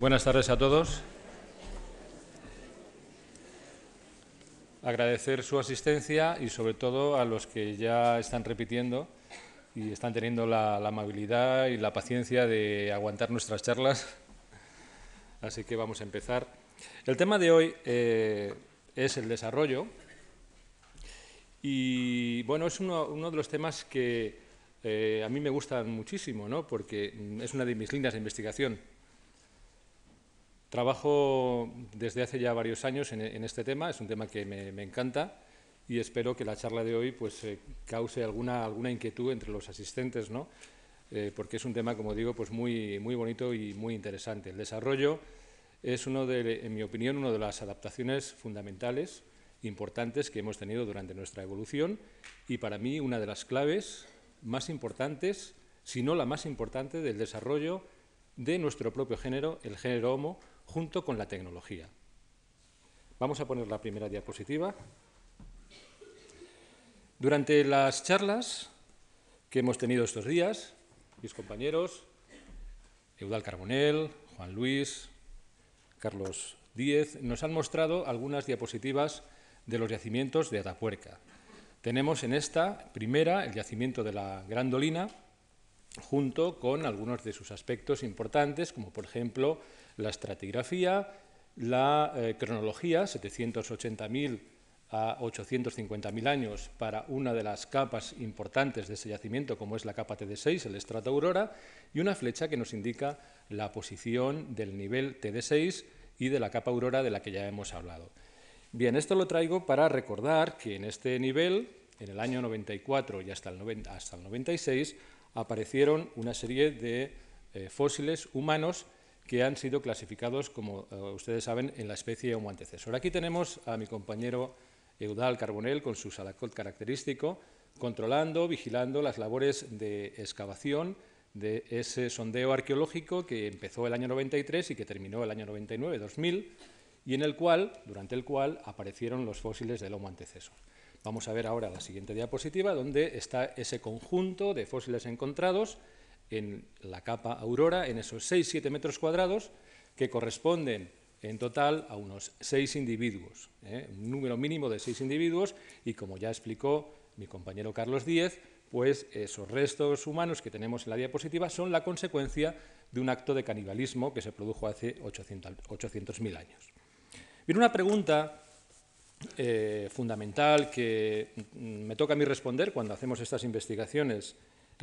Buenas tardes a todos. Agradecer su asistencia y sobre todo a los que ya están repitiendo y están teniendo la, amabilidad y la paciencia de aguantar nuestras charlas. Así que vamos a empezar. El tema de hoy eh, es el desarrollo y bueno, es uno, de los temas que eh, a mí me gustan muchísimo, ¿no? porque es una de mis líneas de investigación. Trabajo desde hace ya varios años en, este tema, es un tema que me, encanta y espero que la charla de hoy pues, eh, cause alguna, alguna inquietud entre los asistentes, ¿no? Eh, porque es un tema, como digo, pues muy, muy bonito y muy interesante. El desarrollo es, uno de, en mi opinión, una de las adaptaciones fundamentales, importantes que hemos tenido durante nuestra evolución y para mí una de las claves más importantes, si no la más importante, del desarrollo de nuestro propio género, el género Homo, junto con la tecnología. Vamos a poner la primera diapositiva. Durante las charlas que hemos tenido estos días, mis compañeros, Eudal Carbonel, Juan Luis, Carlos Díez, nos han mostrado algunas diapositivas de los yacimientos de Atapuerca. Tenemos en esta primera el yacimiento de la Grandolina, junto con algunos de sus aspectos importantes, como por ejemplo la estratigrafía, la eh, cronología, 780.000 a 850.000 años para una de las capas importantes de ese yacimiento, como es la capa TD6, el estrato aurora, y una flecha que nos indica la posición del nivel TD6 y de la capa aurora de la que ya hemos hablado. Bien, esto lo traigo para recordar que en este nivel, en el año 94 y hasta el, hasta el 96, aparecieron una serie de eh, fósiles humanos que han sido clasificados, como eh, ustedes saben, en la especie Homo antecesor. Aquí tenemos a mi compañero Eudal Carbonell con su salacot característico, controlando, vigilando las labores de excavación de ese sondeo arqueológico que empezó el año 93 y que terminó el año 99-2000, y en el cual, durante el cual aparecieron los fósiles del Homo antecesor. Vamos a ver ahora la siguiente diapositiva, donde está ese conjunto de fósiles encontrados en la capa aurora, en esos 6-7 metros cuadrados, que corresponden en total a unos 6 individuos, ¿eh? un número mínimo de 6 individuos, y como ya explicó mi compañero Carlos Díez, pues esos restos humanos que tenemos en la diapositiva son la consecuencia de un acto de canibalismo que se produjo hace 800.000 años. Viene una pregunta eh, fundamental que me toca a mí responder cuando hacemos estas investigaciones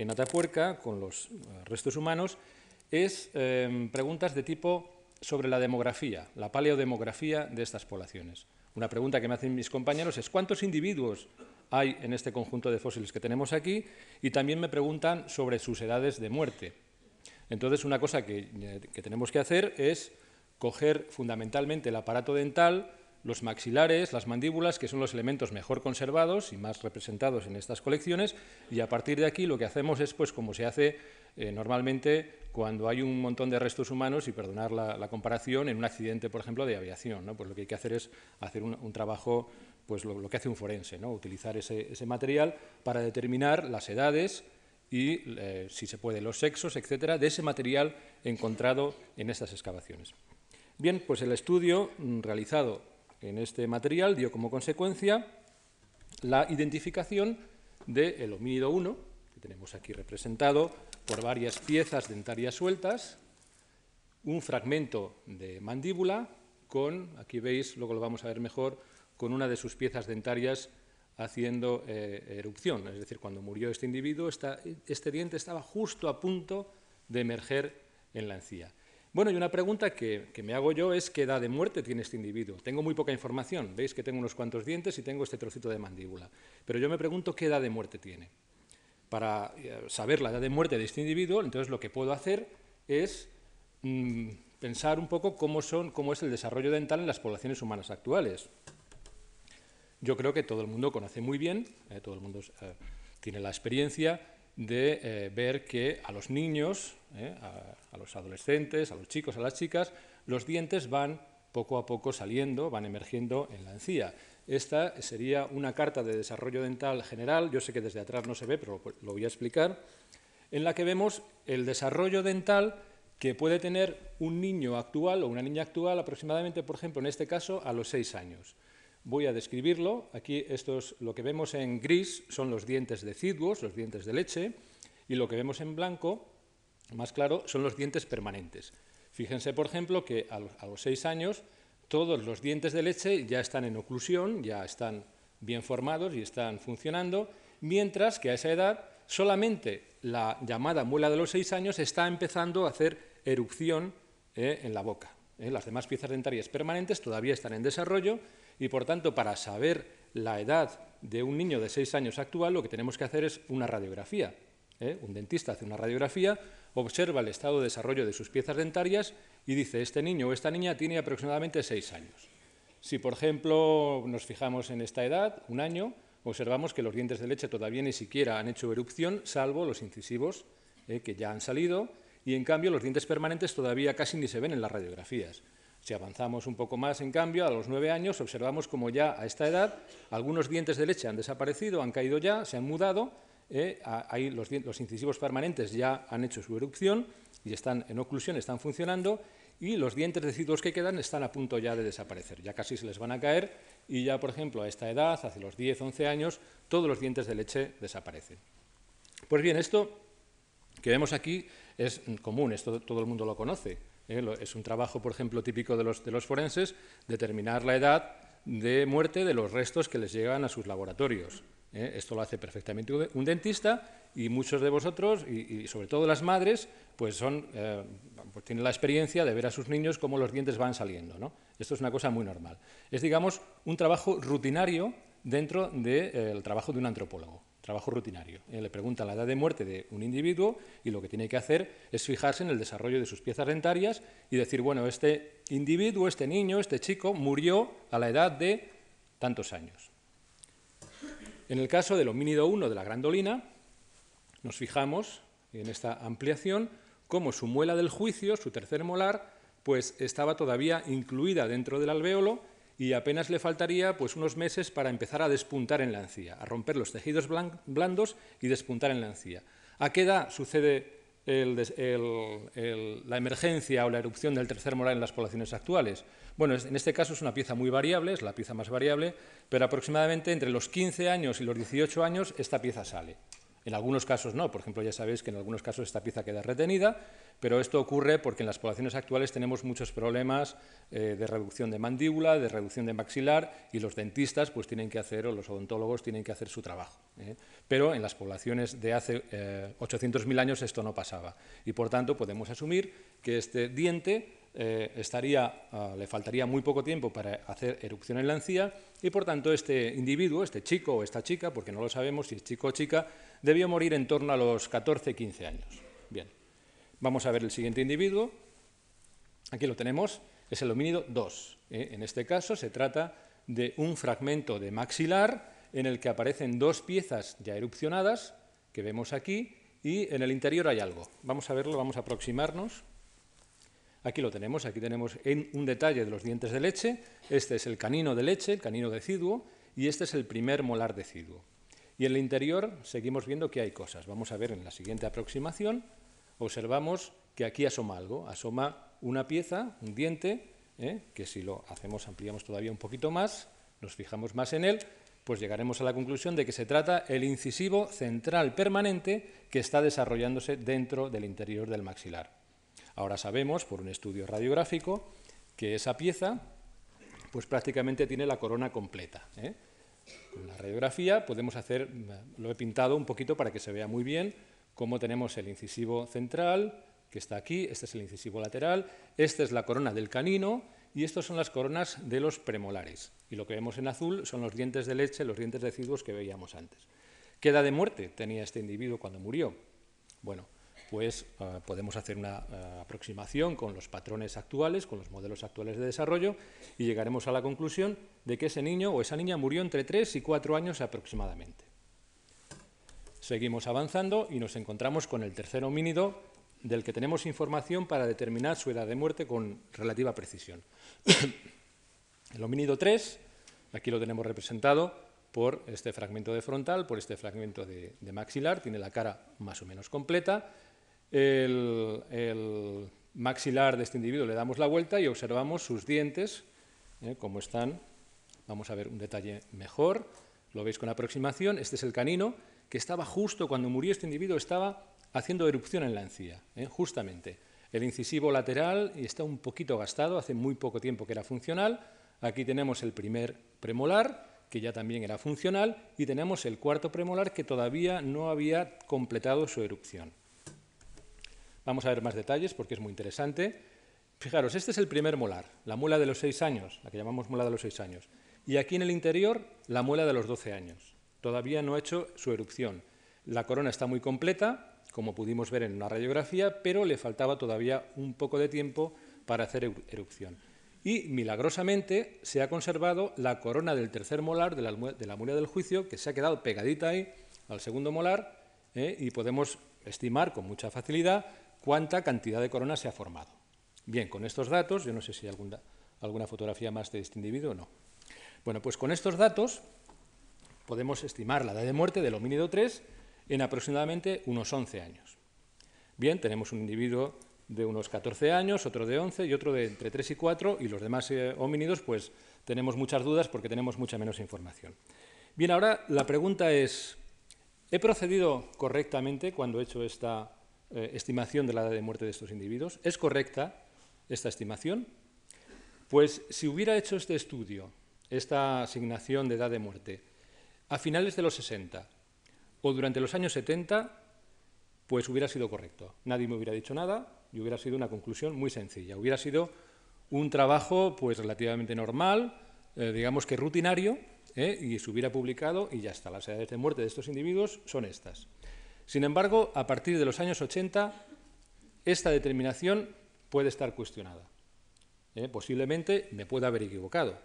en Atapuerca con los eh, restos humanos es em, preguntas de tipo sobre la demografía, la paleodemografía de estas poblaciones. Una pregunta que me hacen mis compañeros es ¿cuántos individuos hay en este conjunto de fósiles que tenemos aquí? Y también me preguntan sobre sus edades de muerte. Entonces, una cosa que, eh, que tenemos que hacer es coger fundamentalmente el aparato dental, los maxilares, las mandíbulas, que son los elementos mejor conservados y más representados en estas colecciones, y a partir de aquí lo que hacemos es, pues, como se hace eh, normalmente cuando hay un montón de restos humanos, y perdonar la, comparación, en un accidente, por ejemplo, de aviación. ¿no? Pues lo que hay que hacer es hacer un, trabajo, pues lo, que hace un forense, ¿no? utilizar ese, material para determinar las edades y, eh, si se puede, los sexos, etcétera, de ese material encontrado en estas excavaciones. Bien, pues el estudio mm, realizado en este material dio como consecuencia la identificación del homínido 1, que tenemos aquí representado por varias piezas dentarias sueltas, un fragmento de mandíbula con, aquí veis, luego lo vamos a ver mejor, con una de sus piezas dentarias haciendo eh, erupción. Es decir, cuando murió este individuo, este diente estaba justo a punto de emerger en la encía. Bueno, y una pregunta que, me hago yo es qué edad de muerte tiene este individuo. Tengo muy poca información, veis que tengo unos cuantos dientes y tengo este trocito de mandíbula, pero yo me pregunto qué edad de muerte tiene. Para eh, saber la edad de muerte de este individuo, entonces lo que puedo hacer es mm, pensar un poco cómo, es el desarrollo dental en las poblaciones humanas actuales. Yo creo que todo el mundo conoce muy bien, eh, todo el mundo eh, tiene la experiencia de eh, ver que a los niños, eh, a, los adolescentes, a los chicos, a las chicas, los dientes van poco a poco saliendo, van emergiendo en la encía. Esta sería una carta de desarrollo dental general, yo sé que desde atrás no se ve, pero lo voy a explicar, en la que vemos el desarrollo dental que puede tener un niño actual o una niña actual aproximadamente, por ejemplo, en este caso, a los seis años. Voy a describirlo. Aquí lo que vemos en gris son los dientes deciduos, los dientes de leche, y lo que vemos en blanco, más claro, son los dientes permanentes. Fíjense, por ejemplo, que a los seis años todos los dientes de leche ya están en oclusión, ya están bien formados y están funcionando, mientras que a esa edad solamente la llamada muela de los seis años está empezando a hacer erupción eh, en la boca. Eh. Las demás piezas dentarias permanentes todavía están en desarrollo y, por tanto, para saber la edad de un niño de seis años actual, lo que tenemos que hacer es una radiografía. Eh. Un dentista hace una radiografía, observa el estado de desarrollo de sus piezas dentarias y dice, este niño o esta niña tiene aproximadamente seis años. Si, por ejemplo, nos fijamos en esta edad, un año, observamos que los dientes de leche todavía ni siquiera han hecho erupción, salvo los incisivos eh, que ya han salido, y en cambio los dientes permanentes todavía casi ni se ven en las radiografías. Si avanzamos un poco más, en cambio, a los nueve años observamos como ya a esta edad algunos dientes de leche han desaparecido, han caído ya, se han mudado, eh, ahí los, los incisivos permanentes ya han hecho su erupción y están en oclusión, están funcionando, y los dientes deciduos que quedan están a punto ya de desaparecer, ya casi se les van a caer y ya, por ejemplo, a esta edad, hace los 10, 11 años, todos los dientes de leche desaparecen. Pues bien, esto que vemos aquí es común, esto todo el mundo lo conoce. ¿Eh? Es un trabajo, por ejemplo, típico de los, forenses, determinar la edad de muerte de los restos que les llegan a sus laboratorios. ¿eh? Esto lo hace perfectamente un dentista y muchos de vosotros, y, sobre todo las madres, pues, eh, pues tienen la experiencia de ver a sus niños cómo los dientes van saliendo. ¿no? Esto es una cosa muy normal. Es, digamos, un trabajo rutinario dentro del trabajo de un antropólogo, trabajo rutinario. Le pregunta la edad de muerte de un individuo y lo que tiene que hacer es fijarse en el desarrollo de sus piezas dentarias y decir, bueno, este individuo, este niño, este chico murió a la edad de tantos años. En el caso del homínido 1 de la grandolina, nos fijamos en esta ampliación cómo su muela del juicio, su tercer molar, pues estaba todavía incluida dentro del alvéolo y apenas le faltaría pues unos meses para empezar a despuntar en la encía, a romper los tejidos blandos y despuntar en la encía. ¿A qué edad sucede la emergencia o la erupción del tercer molar en las poblaciones actuales? Bueno, en este caso es una pieza muy variable, es la pieza más variable, pero aproximadamente entre los 15 años y los 18 años esta pieza sale. En algunos casos no, por ejemplo, ya sabéis que en algunos casos esta pieza queda retenida, pero esto ocurre porque en las poblaciones actuales tenemos muchos problemas eh, de reducción de mandíbula, de reducción de maxilar, y los dentistas pues tienen que hacer, o los odontólogos tienen que hacer su trabajo. ¿eh? Pero en las poblaciones de hace 800.000 eh, años esto no pasaba, y por tanto podemos asumir que este diente estaría, ah, le faltaría muy poco tiempo para hacer erupción en la encía, y por tanto este individuo, este chico o esta chica, porque no lo sabemos si es chico o chica, debió morir en torno a los 14-15 años. Bien, vamos a ver el siguiente individuo. Aquí lo tenemos, es el homínido 2. ¿eh? En este caso se trata de un fragmento de maxilar en el que aparecen dos piezas ya erupcionadas, que vemos aquí, y en el interior hay algo. Vamos a verlo, vamos a aproximarnos. Aquí lo tenemos, aquí tenemos un detalle de los dientes de leche. Este es el canino de leche, el canino deciduo, y este es el primer molar deciduo. Y en el interior seguimos viendo que hay cosas. Vamos a ver en la siguiente aproximación, observamos que aquí asoma algo, asoma una pieza, un diente, ¿eh? que si lo hacemos, ampliamos todavía un poquito más, nos fijamos más en él, pues llegaremos a la conclusión de que se trata el incisivo central permanente que está desarrollándose dentro del interior del maxilar. Ahora sabemos, por un estudio radiográfico, que esa pieza pues prácticamente tiene la corona completa. ¿eh? Con la radiografía podemos hacer, lo he pintado un poquito para que se vea muy bien, cómo tenemos el incisivo central, que está aquí, este es el incisivo lateral, esta es la corona del canino y estas son las coronas de los premolares. Y lo que vemos en azul son los dientes de leche, los dientes deciduos que veíamos antes. ¿Qué edad de muerte tenía este individuo cuando murió? Bueno, pues eh, podemos hacer una eh, aproximación con los patrones actuales, con los modelos actuales de desarrollo, y llegaremos a la conclusión de que ese niño o esa niña murió entre 3 y 4 años aproximadamente. Seguimos avanzando y nos encontramos con el tercer homínido del que tenemos información para determinar su edad de muerte con relativa precisión. el homínido 3, aquí lo tenemos representado por este fragmento de frontal, por este fragmento de, de maxilar, tiene la cara más o menos completa, el, maxilar de este individuo le damos la vuelta y observamos sus dientes, ¿eh? cómo están. Vamos a ver un detalle mejor. Lo veis con aproximación. Este es el canino que estaba justo cuando murió este individuo, estaba haciendo erupción en la encía, ¿eh? justamente. El incisivo lateral está un poquito gastado, hace muy poco tiempo que era funcional. Aquí tenemos el primer premolar, que ya también era funcional, y tenemos el cuarto premolar que todavía no había completado su erupción. Vamos a ver más detalles porque es muy interesante. Fijaros, este es el primer molar, la muela de los seis años, la que llamamos muela de los seis años. Y aquí en el interior, la muela de los doce años. Todavía no ha hecho su erupción. La corona está muy completa, como pudimos ver en una radiografía, pero le faltaba todavía un poco de tiempo para hacer erupción. Y milagrosamente se ha conservado la corona del tercer molar de la, de muela del juicio, que se ha quedado pegadita ahí al segundo molar, ¿eh? y podemos estimar con mucha facilidad cuánta cantidad de corona se ha formado. Bien, con estos datos, yo no sé si hay alguna, fotografía más de este individuo o no. Bueno, pues con estos datos podemos estimar la edad de muerte del homínido 3 en aproximadamente unos 11 años. Bien, tenemos un individuo de unos 14 años, otro de 11 y otro de entre 3 y 4, y los demás eh, homínidos, pues tenemos muchas dudas porque tenemos mucha menos información. Bien, ahora la pregunta es, ¿he procedido correctamente cuando he hecho esta eh, estimación de la edad de muerte de estos individuos? ¿Es correcta esta estimación? Pues si hubiera hecho este estudio, esta asignación de edad de muerte, a finales de los 60 o durante los años 70, pues hubiera sido correcto. Nadie me hubiera dicho nada y hubiera sido una conclusión muy sencilla. Hubiera sido un trabajo pues relativamente normal, eh, digamos que rutinario, eh, y se hubiera publicado y ya está. Las edades de muerte de estos individuos son estas. Sin embargo, a partir de los años 80, esta determinación puede estar cuestionada. Eh, posiblemente me pueda haber equivocado,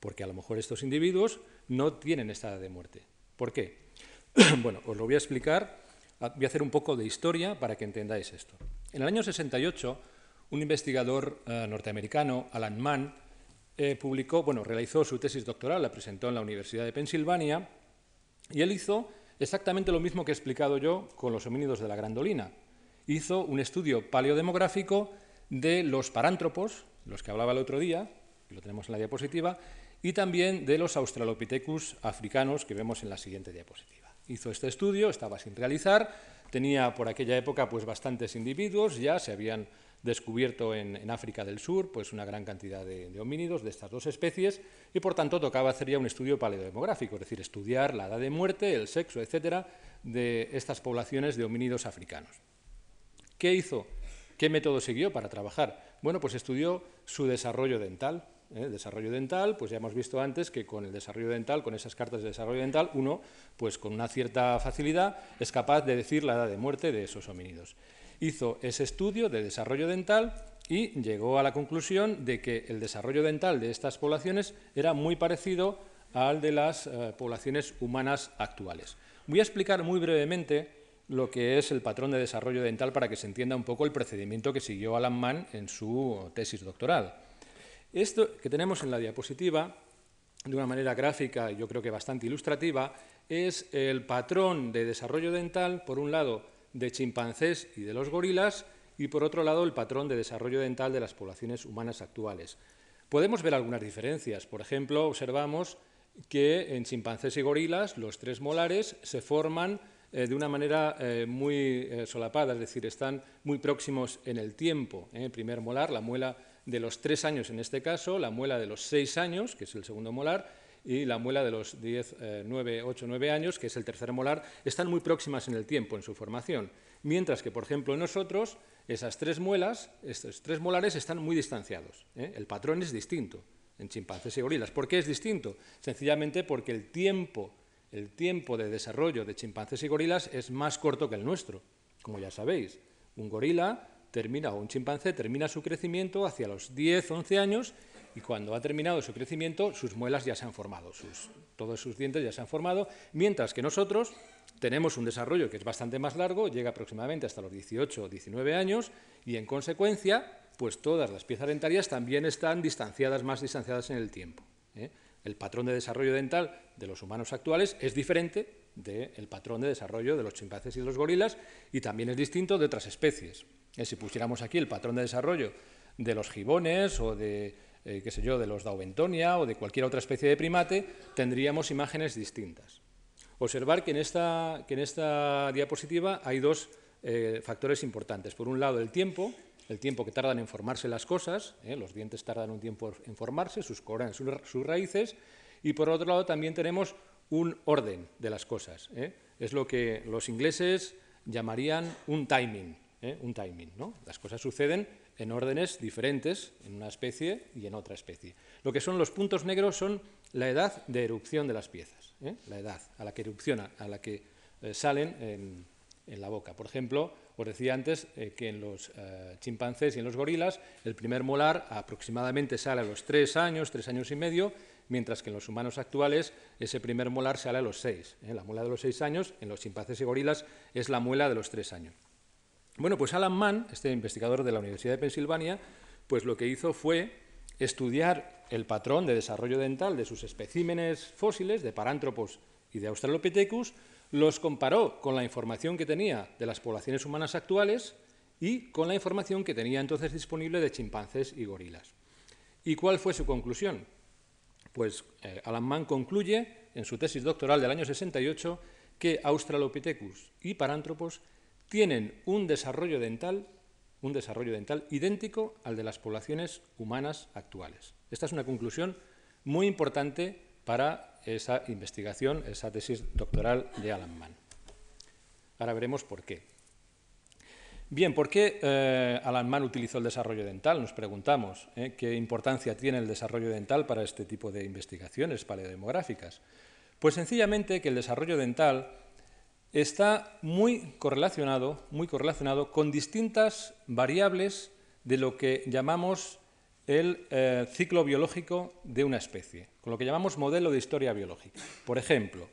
porque a lo mejor estos individuos no tienen esta edad de muerte. ¿Por qué? bueno, os lo voy a explicar, ah, voy a hacer un poco de historia para que entendáis esto. En el año 68, un investigador eh, norteamericano, Alan Mann, eh, publicó, bueno, realizó su tesis doctoral, la presentó en la Universidad de Pensilvania, y él hizo exactamente lo mismo que he explicado yo con los homínidos de la grandolina. Hizo un estudio paleodemográfico de los parántropos, los que hablaba el otro día, y lo tenemos en la diapositiva, y también de los Australopithecus africanos que vemos en la siguiente diapositiva hizo este estudio, estaba sin realizar, tenía por aquella época pues bastantes individuos, ya se habían descubierto en, África del Sur pues una gran cantidad de, homínidos de estas dos especies y por tanto tocaba hacer ya un estudio paleodemográfico, es decir, estudiar la edad de muerte, el sexo, etcétera, de estas poblaciones de homínidos africanos. ¿Qué hizo? ¿Qué método siguió para trabajar? Bueno, pues estudió su desarrollo dental, ¿eh? desarrollo dental, pues ya hemos visto antes que con el desarrollo dental, con esas cartas de desarrollo dental, uno, pues con una cierta facilidad, es capaz de decir la edad de muerte de esos homínidos. Hizo ese estudio de desarrollo dental y llegó a la conclusión de que el desarrollo dental de estas poblaciones era muy parecido al de las eh, poblaciones humanas actuales. Voy a explicar muy brevemente lo que es el patrón de desarrollo dental para que se entienda un poco el procedimiento que siguió Alan Mann en su tesis doctoral. Esto que tenemos en la diapositiva, de una manera gráfica yo creo que bastante ilustrativa, es el patrón de desarrollo dental, por un lado, de chimpancés y de los gorilas, y por otro lado, el patrón de desarrollo dental de las poblaciones humanas actuales. Podemos ver algunas diferencias. Por ejemplo, observamos que en chimpancés y gorilas los tres molares se forman eh, de una manera eh, muy eh, solapada, es decir, están muy próximos en el tiempo. El primer molar, la muela de los tres años en este caso, la muela de los seis años, que es el segundo molar, y la muela de los 10, 9, 8, 9 años, que es el tercer molar, están muy próximas en el tiempo, en su formación. Mientras que, por ejemplo, en nosotros, esas tres muelas, estos tres molares están muy distanciados. ¿eh? El patrón es distinto en chimpancés y gorilas. ¿Por qué es distinto? Sencillamente porque el tiempo, el tiempo de desarrollo de chimpancés y gorilas es más corto que el nuestro, como ya sabéis. Un gorila termina, o un chimpancé termina su crecimiento hacia los 10, 11 años y cuando ha terminado su crecimiento sus muelas ya se han formado, todos sus dientes ya se han formado, mientras que nosotros tenemos un desarrollo que es bastante más largo, llega aproximadamente hasta los 18 o 19 años y en consecuencia pues todas las piezas dentarias también están distanciadas, más distanciadas en el tiempo. ¿eh? El patrón de desarrollo dental de los humanos actuales es diferente del patrón de desarrollo de los chimpancés y los gorilas y también es distinto de otras especies. Eh, si pusiéramos aquí el patrón de desarrollo de los gibones o de, eh, qué sé yo, de los daubentonia o de cualquier otra especie de primate, tendríamos imágenes distintas. Observar que en esta, que en esta diapositiva hay dos eh, factores importantes. Por un lado, el tiempo, el tiempo que tardan en formarse las cosas, los dientes tardan un tiempo en formarse, sus coronas, sus, raíces, y por otro lado también tenemos un orden de las cosas. Es lo que los ingleses llamarían un timing. ¿eh? un timing. ¿no? Las cosas suceden en órdenes diferentes en una especie y en otra especie. Lo que son los puntos negros son la edad de erupción de las piezas, ¿eh? la edad a la que erupciona, a la que eh, salen en, la boca. Por ejemplo, os decía antes que en los chimpancés y en los gorilas el primer molar aproximadamente sale a los tres años, tres años y medio, mientras que en los humanos actuales ese primer molar sale a los seis. La muela de los seis años en los chimpancés y gorilas es la muela de los tres años. Bueno, pues Alan Mann, este investigador de la Universidad de Pensilvania, pues lo que hizo fue estudiar el patrón de desarrollo dental de sus especímenes fósiles de Parántropos y de Australopithecus, los comparó con la información que tenía de las poblaciones humanas actuales y con la información que tenía entonces disponible de chimpancés y gorilas. ¿Y cuál fue su conclusión? Pues eh, Alan Mann concluye en su tesis doctoral del año 68 que Australopithecus y Parántropos tienen un desarrollo dental, un desarrollo dental idéntico al de las poblaciones humanas actuales. Esta es una conclusión muy importante para esa investigación, esa tesis doctoral de Alan Mann. Ahora veremos por qué. Bien, ¿por qué eh, Alan Mann utilizó el desarrollo dental? Nos preguntamos ¿eh? qué importancia tiene el desarrollo dental para este tipo de investigaciones paleodemográficas. Pues sencillamente que el desarrollo dental está muy correlacionado, muy correlacionado con distintas variables de lo que llamamos el eh, ciclo biológico de una especie, con lo que llamamos modelo de historia biológica. Por ejemplo,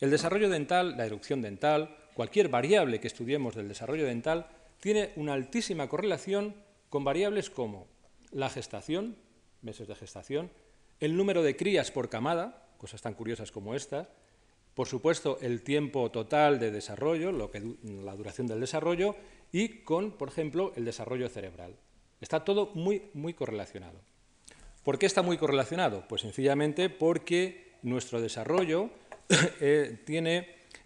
el desarrollo dental, la erupción dental, cualquier variable que estudiemos del desarrollo dental, tiene una altísima correlación con variables como la gestación, meses de gestación, el número de crías por camada, cosas tan curiosas como estas, por supuesto, el tiempo total de desarrollo, lo que, la duración del desarrollo, y con, por ejemplo, el desarrollo cerebral. Está todo muy, muy correlacionado. ¿Por qué está muy correlacionado? Pues sencillamente porque nuestro desarrollo eh,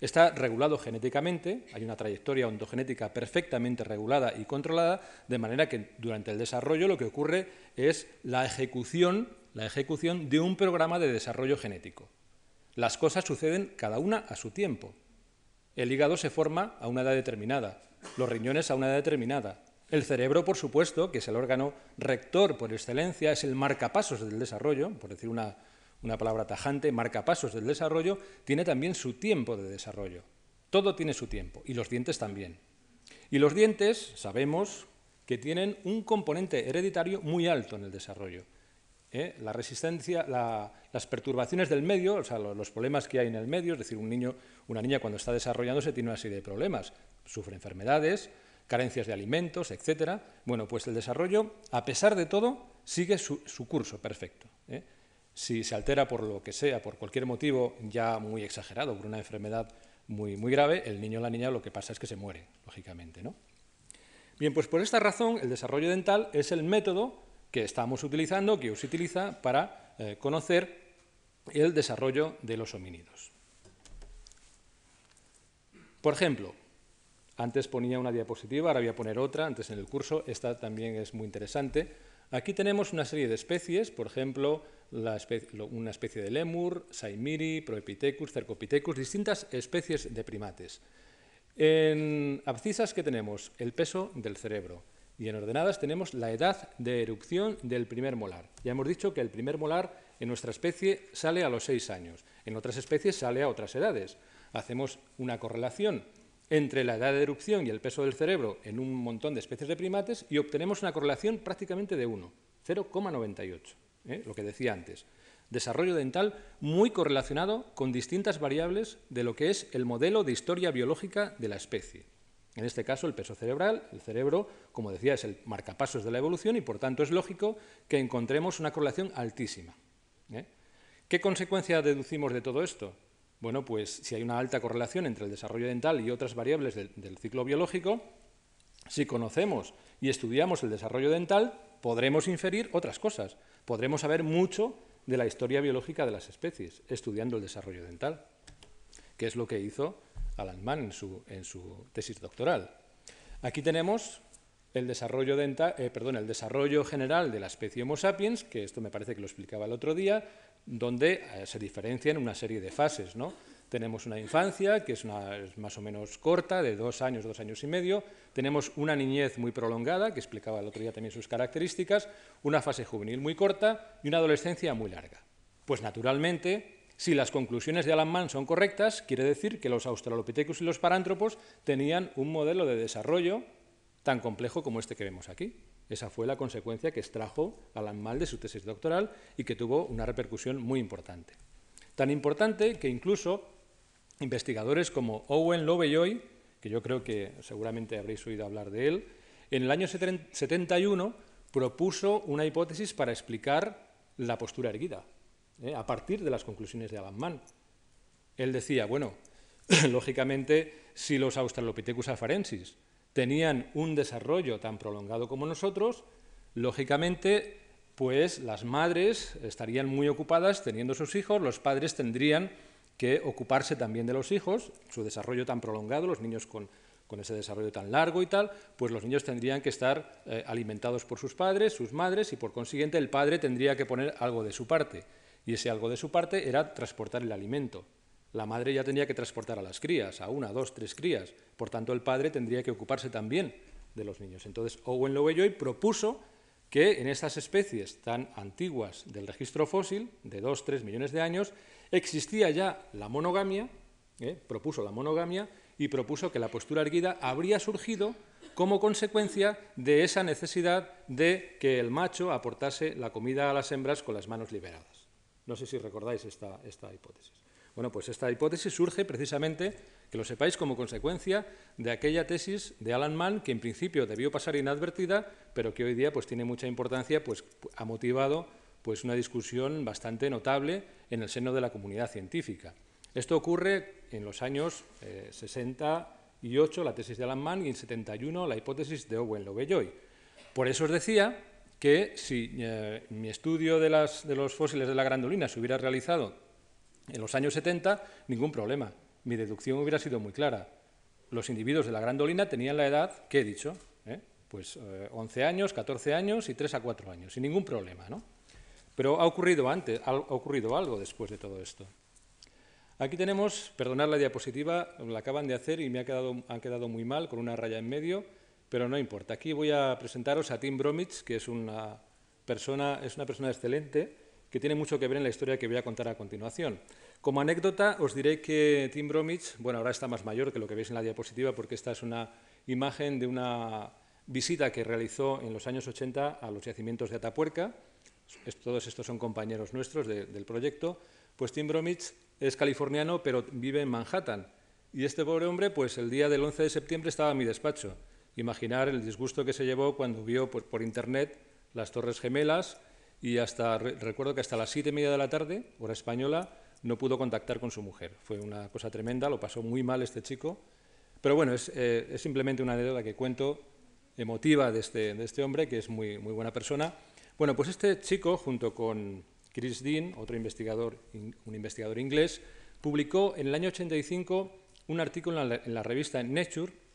está regulado genéticamente, hay una trayectoria ontogenética perfectamente regulada y controlada, de manera que durante el desarrollo lo que ocurre es la ejecución, la ejecución de un programa de desarrollo genético. Las cosas suceden cada una a su tiempo. El hígado se forma a una edad determinada, los riñones a una edad determinada. El cerebro, por supuesto, que es el órgano rector por excelencia, es el marcapasos del desarrollo, por decir una, una palabra tajante, marcapasos del desarrollo, tiene también su tiempo de desarrollo. Todo tiene su tiempo, y los dientes también. Y los dientes, sabemos, que tienen un componente hereditario muy alto en el desarrollo. ¿Eh? la resistencia, las perturbaciones del medio, o sea, los, problemas que hay en el medio, es decir, un niño, una niña cuando está desarrollándose tiene una serie de problemas, sufre enfermedades, carencias de alimentos, etcétera. Bueno, pues el desarrollo, a pesar de todo, sigue su, curso perfecto. ¿eh? Si se altera por lo que sea, por cualquier motivo ya muy exagerado, por una enfermedad muy, muy grave, el niño o la niña lo que pasa es que se muere, lógicamente. ¿no? Bien, pues por esta razón el desarrollo dental es el método que estamos utilizando, que se utiliza para eh, conocer el desarrollo de los homínidos. Por ejemplo, antes ponía una diapositiva, ahora voy a poner otra, antes en el curso, esta también es muy interesante. Aquí tenemos una serie de especies, por ejemplo, una especie de lemur, saimiri, proepithecus, cercopithecus, distintas especies de primates. En abscisas, ¿qué tenemos? El peso del cerebro, y en ordenadas tenemos la edad de erupción del primer molar. Ya hemos dicho que el primer molar en nuestra especie sale a los seis años, en otras especies sale a otras edades. Hacemos una correlación entre la edad de erupción y el peso del cerebro en un montón de especies de primates y obtenemos una correlación prácticamente de 1, 0,98, ¿eh? lo que decía antes. Desarrollo dental muy correlacionado con distintas variables de lo que es el modelo de historia biológica de la especie. En este caso, el peso cerebral, el cerebro, como decía, es el marcapasos de la evolución y, por tanto, es lógico que encontremos una correlación altísima. ¿eh? ¿Qué consecuencia deducimos de todo esto? Bueno, pues si hay una alta correlación entre el desarrollo dental y otras variables del, ciclo biológico, si conocemos y estudiamos el desarrollo dental, podremos inferir otras cosas. Podremos saber mucho de la historia biológica de las especies, estudiando el desarrollo dental, que es lo que hizo Alan Mann en su, en su tesis doctoral. Aquí tenemos el desarrollo, dental, eh, el desarrollo general de la especie Homo sapiens, que esto me parece que lo explicaba el otro día, donde eh, se diferencian una serie de fases. ¿no? Tenemos una infancia, que es, una, es, más o menos corta, de dos años, dos años y medio. Tenemos una niñez muy prolongada, que explicaba el otro día también sus características, una fase juvenil muy corta y una adolescencia muy larga. Pues naturalmente, si las conclusiones de Alan Mann son correctas, quiere decir que los australopithecus y los parántropos tenían un modelo de desarrollo tan complejo como este que vemos aquí. Esa fue la consecuencia que extrajo Alan Mal de su tesis doctoral y que tuvo una repercusión muy importante. Tan importante que incluso investigadores como Owen Lovejoy, que yo creo que seguramente habréis oído hablar de él, en el año 71 propuso una hipótesis para explicar la postura erguida, ¿eh? a partir de las conclusiones de Alan Mann. Él decía, bueno, lógicamente, si los Australopithecus afarensis tenían un desarrollo tan prolongado como nosotros, lógicamente, pues las madres estarían muy ocupadas teniendo sus hijos, los padres tendrían que ocuparse también de los hijos, su desarrollo tan prolongado, los niños con, ese desarrollo tan largo y tal, pues los niños tendrían que estar eh, alimentados por sus padres, sus madres, y por consiguiente el padre tendría que poner algo de su parte. Y ese algo de su parte era transportar el alimento. La madre ya tenía que transportar a las crías, a una, dos, tres crías. Por tanto, el padre tendría que ocuparse también de los niños. Entonces, Owen Lovejoy propuso que en estas especies tan antiguas del registro fósil, de dos, tres millones de años, existía ya la monogamia, ¿eh? propuso la monogamia y propuso que la postura erguida habría surgido como consecuencia de esa necesidad de que el macho aportase la comida a las hembras con las manos liberadas. No sé si recordáis esta, hipótesis. Bueno, pues esta hipótesis surge precisamente, que lo sepáis, como consecuencia de aquella tesis de Alan Mann, que en principio debió pasar inadvertida, pero que hoy día pues, tiene mucha importancia, pues ha motivado pues, una discusión bastante notable en el seno de la comunidad científica. Esto ocurre en los años eh, 68, la tesis de Alan Mann, y en 71, la hipótesis de Owen Lovejoy. Por eso os decía que si eh, mi estudio de, los fósiles de la grandolina se hubiera realizado en los años 70, ningún problema. Mi deducción hubiera sido muy clara. Los individuos de la grandolina tenían la edad que he dicho, ¿eh? pues eh, 11 años, 14 años y 3 a 4 años, sin ningún problema. ¿no? Pero ha ocurrido antes, ha ocurrido algo después de todo esto. Aquí tenemos, perdonad la diapositiva, la acaban de hacer y me ha han quedado muy mal con una raya en medio, pero no importa. Aquí voy a presentaros a Tim Bromwich, que es una persona, es una persona excelente, que tiene mucho que ver en la historia que voy a contar a continuación. Como anécdota, os diré que Tim Bromwich, bueno, ahora está más mayor que lo que veis en la diapositiva, porque esta es una imagen de una visita que realizó en los años 80 a los yacimientos de Atapuerca. Todos estos son compañeros nuestros de, del proyecto. Pues Tim Bromwich es californiano, pero vive en Manhattan. Y este pobre hombre, pues el día del 11 de septiembre estaba en mi despacho. Imaginar el disgusto que se llevó cuando vio por, internet las Torres Gemelas y hasta recuerdo que hasta las siete y media de la tarde, hora española, no pudo contactar con su mujer. Fue una cosa tremenda, lo pasó muy mal este chico. Pero bueno, es, eh, simplemente una anécdota que cuento emotiva de este, de este hombre, que es muy, muy buena persona. Bueno, pues este chico, junto con Chris Dean, otro investigador, un investigador inglés, publicó en el año 85 un artículo en la, en la revista Nature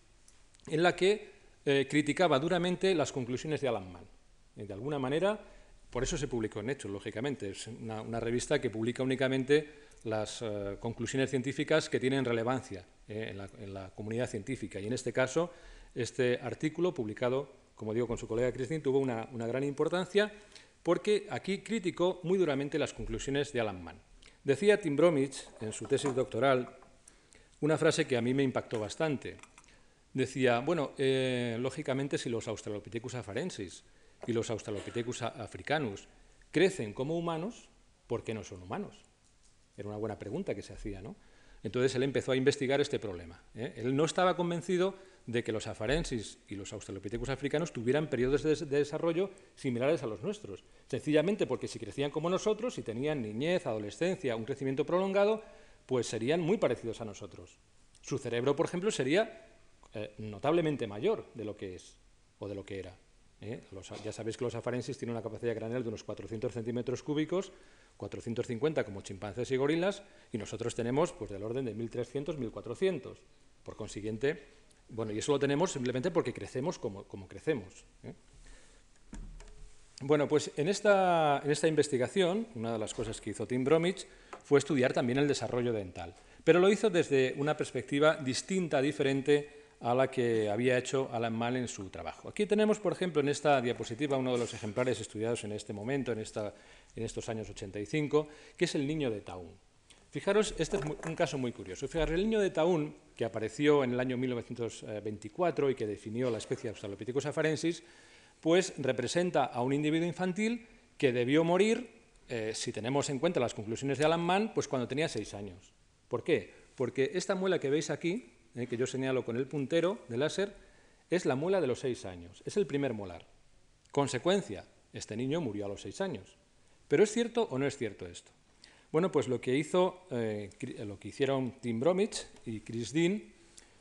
en la que eh, criticaba duramente las conclusiones de Alan Mann. De alguna manera por eso se publicó en Hechos, lógicamente. Es una, revista que publica únicamente las uh, conclusiones científicas que tienen relevancia eh, en, la, en, la, comunidad científica. Y en este caso, este artículo, publicado, como digo, con su colega Christine, tuvo una, una gran importancia porque aquí criticó muy duramente las conclusiones de Alan Mann. Decía Tim Bromwich, en su tesis doctoral, una frase que a mí me impactó bastante. Decía, bueno, eh, lógicamente si los Australopithecus afarensis y los Australopithecus africanus crecen como humanos, ¿por qué no son humanos? Era una buena pregunta que se hacía, ¿no? Entonces él empezó a investigar este problema. ¿eh? Él no estaba convencido de que los afarensis y los australopithecus africanos tuvieran periodos de, de, desarrollo similares a los nuestros, sencillamente porque si crecían como nosotros, si tenían niñez, adolescencia, un crecimiento prolongado, pues serían muy parecidos a nosotros. Su cerebro, por ejemplo, sería eh, notablemente mayor de lo que es o de lo que era. ¿eh? ya sabéis que los afarensis tienen una capacidad craneal de unos 400 centímetros cúbicos, 450 como chimpancés y gorilas, y nosotros tenemos pues, del orden de 1300, 1400. Por consiguiente, bueno, y eso lo tenemos simplemente porque crecemos como, como crecemos. ¿eh? Bueno, pues en esta, en esta, investigación, una de las cosas que hizo Tim Bromwich fue estudiar también el desarrollo dental, pero lo hizo desde una perspectiva distinta, diferente a la que había hecho Alan Mal en su trabajo. Aquí tenemos, por ejemplo, en esta diapositiva uno de los ejemplares estudiados en este momento, en, esta, en estos años 85, que es el niño de Taún. Fijaros, este es un caso muy curioso. Fijaros, el niño de Taún, que apareció en el año 1924 y que definió la especie Australopithecus afarensis, pues representa a un individuo infantil que debió morir, eh, si tenemos en cuenta las conclusiones de Alan Mann, pues cuando tenía seis años. ¿Por qué? Porque esta muela que veis aquí, eh, que yo señalo con el puntero de láser, es la muela de los seis años, es el primer molar. Consecuencia, este niño murió a los seis años. ¿Pero es cierto o no es cierto esto? Bueno, pues lo que, hizo, eh, lo que hicieron Tim Bromwich y Chris Dean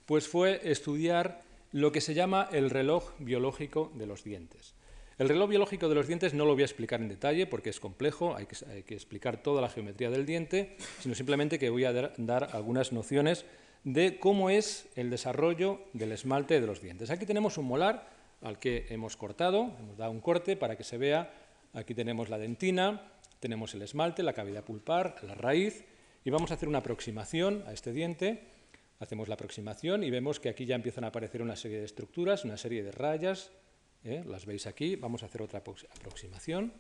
pues fue estudiar lo que se llama el reloj biológico de los dientes. El reloj biológico de los dientes no lo voy a explicar en detalle porque es complejo, hay que, explicar toda la geometría del diente, sino simplemente que voy a dar algunas nociones de cómo es el desarrollo del esmalte de los dientes. Aquí tenemos un molar al que hemos cortado, hemos dado un corte para que se vea, aquí tenemos la dentina, tenemos el esmalte, la cavidad pulpar, la raíz, y vamos a hacer una aproximación a este diente, hacemos la aproximación y vemos que aquí ya empiezan a aparecer una serie de estructuras, una serie de rayas, ¿eh? las veis aquí, vamos a hacer otra aproximación,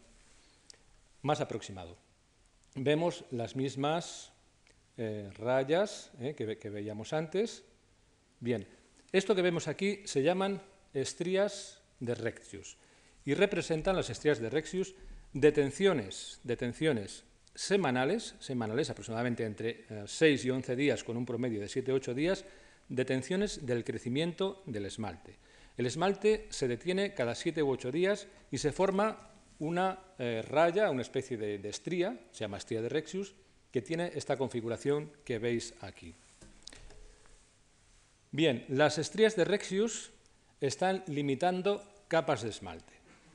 más aproximado. Vemos las mismas eh, rayas eh, que, veíamos antes. Bien, esto que vemos aquí se llaman estrías de Rexius y representan las estrías de Rexius detenciones, detenciones semanales, semanales aproximadamente entre 6 eh, y 11 días con un promedio de 7 8 días, detenciones del crecimiento del esmalte. El esmalte se detiene cada 7 u 8 días y se forma una raya, una especie de, estría, se llama estría de Rexius, que tiene esta configuración que veis aquí. Bien, las estrías de Rexius están limitando capas de esmalte.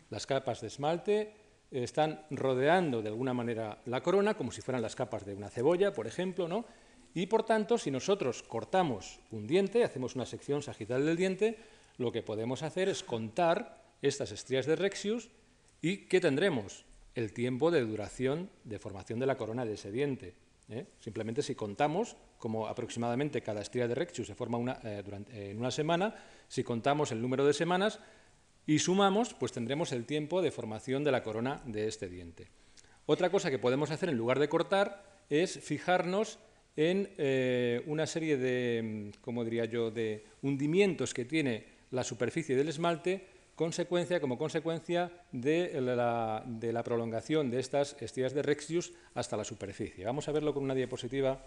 Las capas de esmalte están rodeando de alguna manera la corona, como si fueran las capas de una cebolla, por ejemplo, ¿no? Y por tanto, si nosotros cortamos un diente, hacemos una sección sagital del diente, lo que podemos hacer es contar estas estrías de Rexius y ¿qué tendremos? El tiempo de duración de formación de la corona de ese diente. ¿eh? Simplemente si contamos, como aproximadamente cada estría de Rexius se forma una, eh, durante, en una semana, si contamos el número de semanas y sumamos, pues tendremos el tiempo de formación de la corona de este diente. Otra cosa que podemos hacer en lugar de cortar es fijarnos en eh, una serie de, diría yo?, de hundimientos que tiene la superficie del esmalte consecuencia, como consecuencia de la, prolongación de estas estrías de Rexius hasta la superficie. Vamos a verlo con una diapositiva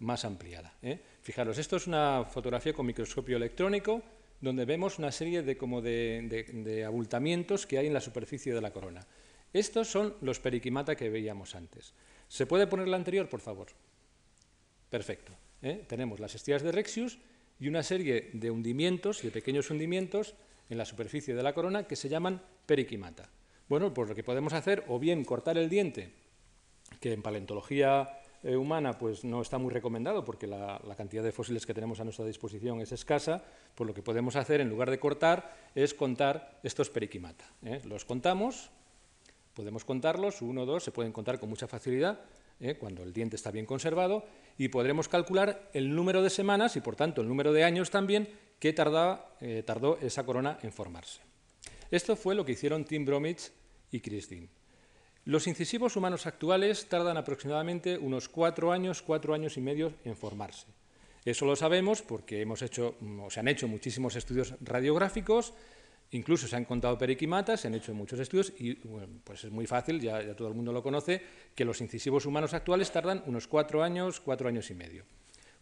más ampliada. ¿eh? Fijaros, esto es una fotografía con microscopio electrónico donde vemos una serie de, como de, abultamientos que hay en la superficie de la corona. Estos son los periquimata que veíamos antes. ¿Se puede poner la anterior, por favor? Perfecto. ¿eh? Tenemos las estrías de Rexius y una serie de hundimientos, de pequeños hundimientos, en la superficie de la corona que se llaman periquimata. Bueno, pues lo que podemos hacer, o bien cortar el diente, que en paleontología eh, humana pues no está muy recomendado porque la, cantidad de fósiles que tenemos a nuestra disposición es escasa, pues lo que podemos hacer en lugar de cortar es contar estos periquimata. ¿eh? Los contamos, podemos contarlos, uno o dos, se pueden contar con mucha facilidad ¿eh? cuando el diente está bien conservado y podremos calcular el número de semanas y por tanto el número de años también que eh, tardó esa corona en formarse. Esto fue lo que hicieron Tim Bromwich y Chris Dean. Los incisivos humanos actuales tardan aproximadamente unos cuatro años, cuatro años y medio en formarse. Eso lo sabemos porque hemos hecho, o se han hecho muchísimos estudios radiográficos, incluso se han contado periquimatas, se han hecho muchos estudios y pues es muy fácil, ya todo el mundo lo conoce, que los incisivos humanos actuales tardan unos cuatro años, cuatro años y medio.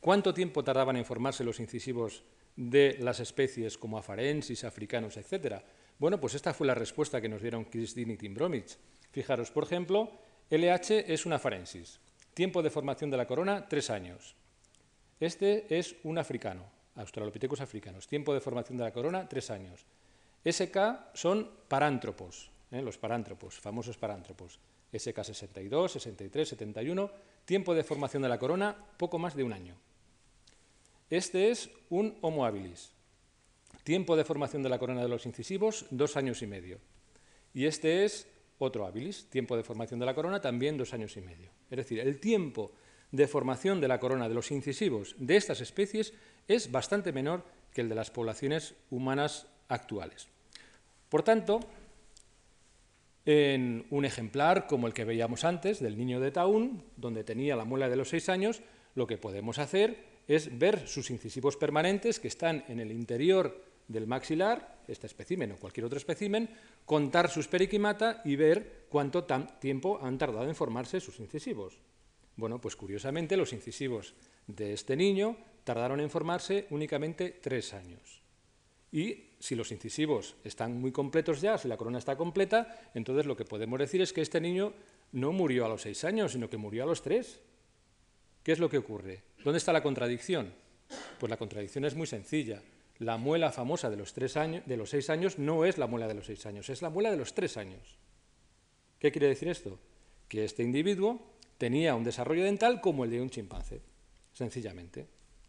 ¿Cuánto tiempo tardaban en formarse los incisivos de las especies como afarensis, africanos, etc.? Bueno, pues esta fue la respuesta que nos dieron Chris Dean y Tim Bromwich. Fijaros, por ejemplo, LH es una afarensis. Tiempo de formación de la corona, tres años. Este es un africano, Australopithecus africanos. Tiempo de formación de la corona, tres años. SK son parántropos, ¿eh? los parántropos, famosos parántropos. SK 62, 63, 71. Tiempo de formación de la corona, poco más de un año. Este es un Homo habilis. Tiempo de formación de la corona de los incisivos, dos años y medio. Y este es otro habilis, tiempo de formación de la corona, también dos años y medio. Es decir, el tiempo de formación de la corona de los incisivos de estas especies es bastante menor que el de las poblaciones humanas actuales. Por tanto, en un ejemplar como el que veíamos antes, del niño de Taún, donde tenía la muela de los seis años, lo que podemos hacer es ver sus incisivos permanentes que están en el interior del maxilar, este espécimen o cualquier otro espécimen, contar sus periquimata y ver cuánto tiempo han tardado en formarse sus incisivos. Bueno, pues curiosamente los incisivos de este niño tardaron en formarse únicamente tres años. Y si los incisivos están muy completos ya, si la corona está completa, entonces lo que podemos decir es que este niño no murió a los seis años, sino que murió a los tres. ¿Qué es lo que ocurre? ¿Dónde está la contradicción? Pues la contradicción es muy sencilla. La muela famosa de los, años, de los seis años no es la muela de los seis años, es la muela de los tres años. ¿Qué quiere decir esto? Que este individuo tenía un desarrollo dental como el de un chimpancé, sencillamente.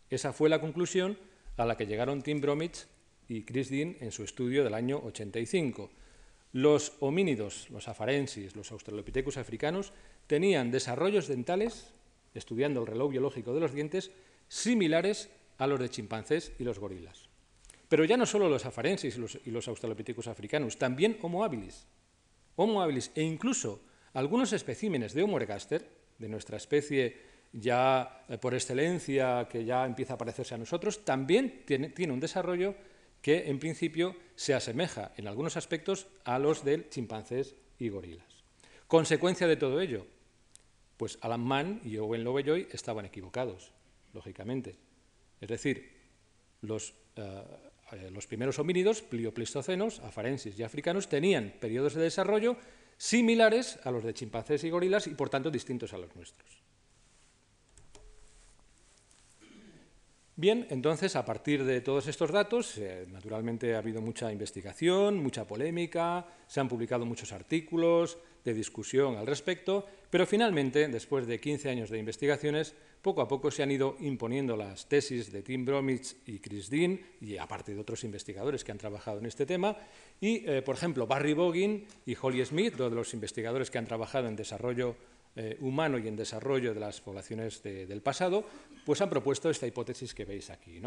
Esa fue la conclusión a la que llegaron Tim Bromwich y Chris Dean en su estudio del año 85. Los homínidos, los afarensis, los australopithecus africanos, tenían desarrollos dentales, estudiando el reloj biológico de los dientes, similares a los de chimpancés y los gorilas. Pero ya no solo los afarensis y los, australopithecus africanos, también Homo habilis. Homo habilis e incluso algunos especímenes de Homo ergaster, de nuestra especie ya eh, por excelencia que ya empieza a parecerse a nosotros, también tiene, tiene un desarrollo que en principio se asemeja en algunos aspectos a los de chimpancés y gorilas. Consecuencia de todo ello, pues Alan Mann y Owen Lovejoy estaban equivocados, lógicamente. Es decir, los, eh, eh, primeros homínidos, pliopleistocenos, afarensis y africanos, tenían periodos de desarrollo similares a los de chimpancés y gorilas y por tanto distintos a los nuestros. Bien, entonces, a partir de todos estos datos, eh, naturalmente ha habido mucha investigación, mucha polémica, se han publicado muchos artículos de discusión al respecto, pero finalmente, después de 15 años de investigaciones, poco a poco se han ido imponiendo las tesis de Tim Bromwich y Chris Dean, y aparte de otros investigadores que han trabajado en este tema, y, eh, por ejemplo, Barry Boggin y Holly Smith, dos de los investigadores que han trabajado en desarrollo eh, humano y en desarrollo de las poblaciones del pasado, pues han propuesto esta hipótesis que veis aquí.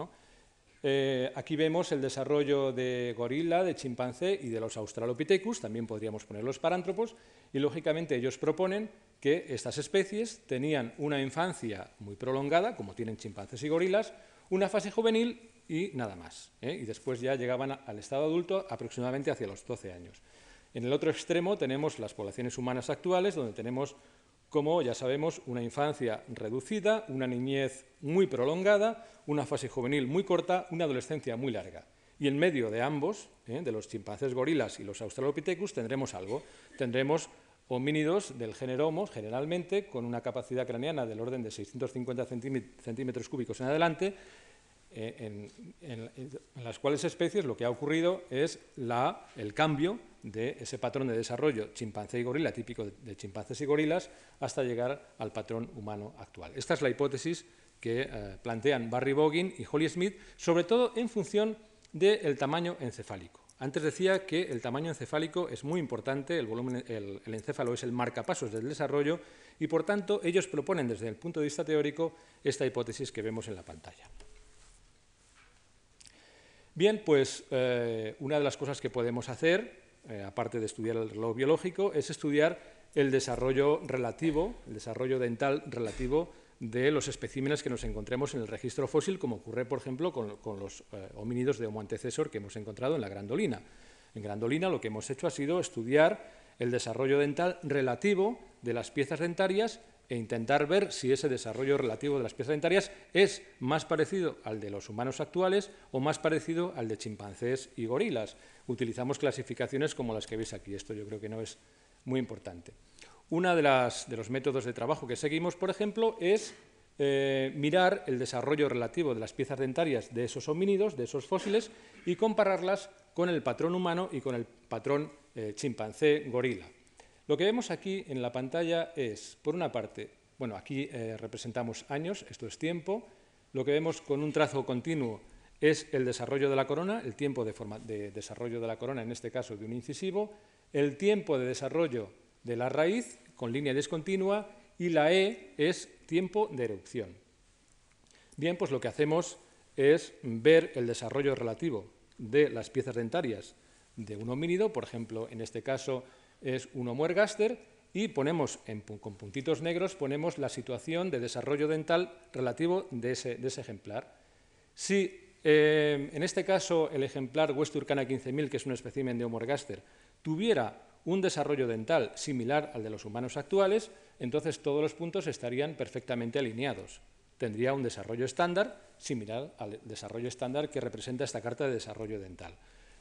Eh, aquí vemos el desarrollo de gorila, de chimpancé y de los australopithecus, también podríamos poner los parántropos, y lógicamente ellos proponen que estas especies tenían una infancia muy prolongada, como tienen chimpancés y gorilas, una fase juvenil y nada más. ¿eh? Y después ya llegaban al estado adulto aproximadamente hacia los 12 años. En el otro extremo tenemos las poblaciones humanas actuales, donde tenemos como ya sabemos, una infancia reducida, una niñez muy prolongada, una fase juvenil muy corta, una adolescencia muy larga. Y en medio de ambos, ¿eh? de los chimpancés gorilas y los australopithecus, tendremos algo. Tendremos homínidos del género Homo, generalmente, con una capacidad craneana del orden de 650 centímetros cúbicos en adelante, eh, en, las cuales especies lo que ha ocurrido es el cambio de ese patrón de desarrollo chimpancé y gorila, típico de, chimpancés y gorilas, hasta llegar al patrón humano actual. Esta es la hipótesis que eh, plantean Barry Boggin y Holly Smith, sobre todo en función del tamaño encefálico. Antes decía que el tamaño encefálico es muy importante, el, volumen, el, encéfalo es el marcapasos del desarrollo y, por tanto, ellos proponen desde el punto de vista teórico esta hipótesis que vemos en la pantalla. Bien, pues eh, una de las cosas que podemos hacer eh, aparte de estudiar el reloj biológico, es estudiar el desarrollo relativo, el desarrollo dental relativo de los especímenes que nos encontremos en el registro fósil, como ocurre, por ejemplo, con, los eh, homínidos de Homo antecesor que hemos encontrado en la Grandolina. En Grandolina lo que hemos hecho ha sido estudiar el desarrollo dental relativo de las piezas dentarias e intentar ver si ese desarrollo relativo de las piezas dentarias es más parecido al de los humanos actuales o más parecido al de chimpancés y gorilas. Utilizamos clasificaciones como las que veis aquí. Esto yo creo que no es muy importante. Uno de, de los métodos de trabajo que seguimos, por ejemplo, es eh, mirar el desarrollo relativo de las piezas dentarias de esos homínidos, de esos fósiles, y compararlas con el patrón humano y con el patrón eh, chimpancé gorila. Lo que vemos aquí en la pantalla es, por una parte, bueno, aquí eh, representamos años, esto es tiempo, lo que vemos con un trazo continuo es el desarrollo de la corona, el tiempo de, de desarrollo de la corona, en este caso de un incisivo, el tiempo de desarrollo de la raíz con línea discontinua y la E es tiempo de erupción. Bien, pues lo que hacemos es ver el desarrollo relativo de las piezas dentarias de un homínido, por ejemplo, en este caso es un Homo ergaster, y ponemos con puntitos negros ponemos la situación de desarrollo dental relativo de ese, ejemplar. Si eh, en este caso el ejemplar Westurcana 15.000, que es un espécimen de Homo ergaster, tuviera un desarrollo dental similar al de los humanos actuales, entonces todos los puntos estarían perfectamente alineados. Tendría un desarrollo estándar similar al desarrollo estándar que representa esta carta de desarrollo dental.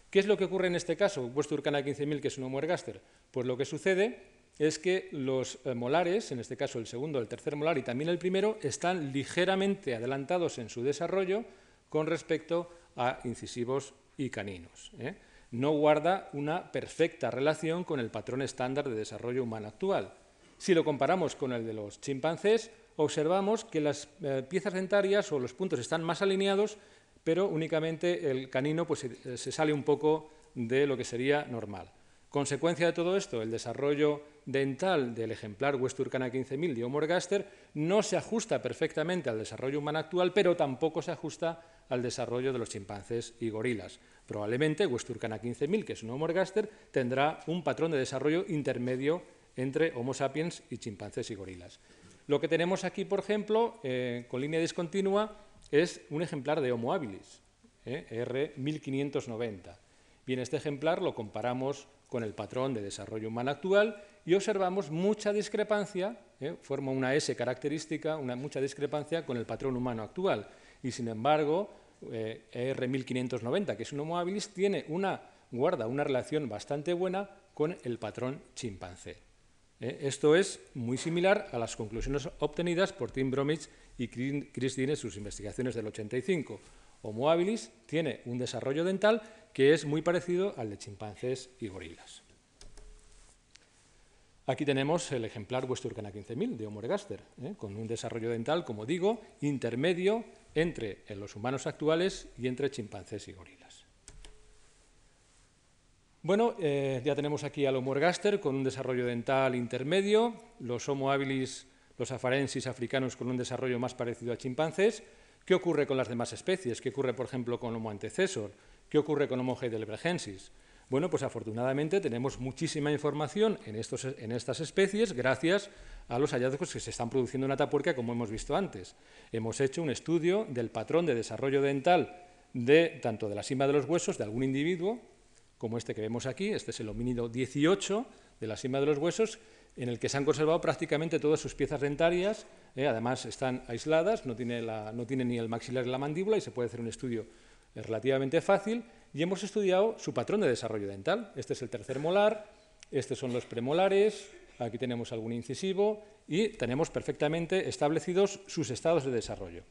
¿Qué es lo que ocurre en este caso? Vuestro Urcana 15.000, que es un Homo ergaster. Pues lo que sucede es que los eh, molares, en este caso el segundo, el tercer molar y también el primero, están ligeramente adelantados en su desarrollo con respecto a incisivos y caninos. ¿eh? no guarda una perfecta relación con el patrón estándar de desarrollo humano actual. Si lo comparamos con el de los chimpancés, observamos que las eh, piezas dentarias o los puntos están más alineados, pero únicamente el canino pues, se, sale un poco de lo que sería normal. Consecuencia de todo esto, el desarrollo dental del ejemplar Westurcana 15.000 de Homo ergaster no se ajusta perfectamente al desarrollo humano actual, pero tampoco se ajusta al desarrollo de los chimpancés y gorilas. Probablemente Westurcana 15.000, que es un Homo ergaster, tendrá un patrón de desarrollo intermedio entre Homo sapiens y chimpancés y gorilas. Lo que tenemos aquí, por ejemplo, eh, con línea discontinua, es un ejemplar de Homo habilis, eh, R1590. Bien, este ejemplar lo comparamos con el patrón de desarrollo humano actual y observamos mucha discrepancia, eh, forma una S característica, mucha discrepancia con el patrón humano actual. Y sin embargo, eh, R1590, que es un Homo habilis, tiene una, guarda una relación bastante buena con el patrón chimpancé. Eh, esto es muy similar a las conclusiones obtenidas por Tim Bromwich y Christine en sus investigaciones del 85. Homo habilis tiene un desarrollo dental que es muy parecido al de chimpancés y gorilas. Aquí tenemos el ejemplar Westurcana 15.000 de Homo ergaster, ¿eh? con un desarrollo dental, como digo, intermedio entre los humanos actuales y entre chimpancés y gorilas. Bueno, eh, ya tenemos aquí al Homo ergaster con un desarrollo dental intermedio, los Homo habilis, los afarensis africanos con un desarrollo más parecido a chimpancés. ¿Qué ocurre con las demás especies? ¿Qué ocurre, por ejemplo, con Homo antecesor? ¿Qué ocurre con Homo heidelbergensis? Bueno, pues afortunadamente tenemos muchísima información en, estas especies gracias a los hallazgos que se están produciendo en Atapuerca, como hemos visto antes. Hemos hecho un estudio del patrón de desarrollo dental de tanto de la cima de los huesos de algún individuo, como este que vemos aquí, este es el homínido 18 de la cima de los huesos, en el que se han conservado prácticamente todas sus piezas dentarias, eh, además están aisladas, no tiene, no tiene ni el maxilar ni la mandíbula y se puede hacer un estudio eh, relativamente fácil y hemos estudiado su patrón de desarrollo dental. Este es el tercer molar, estos son los premolares, aquí tenemos algún incisivo y tenemos perfectamente establecidos sus estados de desarrollo.